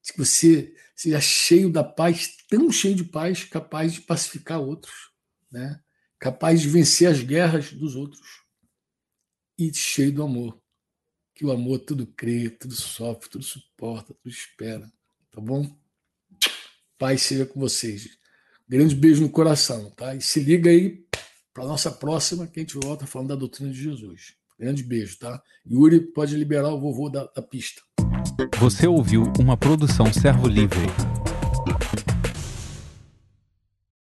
que você seja cheio da paz, tão cheio de paz, capaz de pacificar outros, né? capaz de vencer as guerras dos outros e cheio do amor. Que o amor tudo crê, tudo sofre, tudo suporta, tudo espera. Tá bom? Paz seja com vocês. Grande beijo no coração, tá? E se liga aí para nossa próxima, que a gente volta falando da doutrina de Jesus. Grande beijo, tá? Yuri pode liberar o vovô da, da pista. Você ouviu uma produção Servo Livre.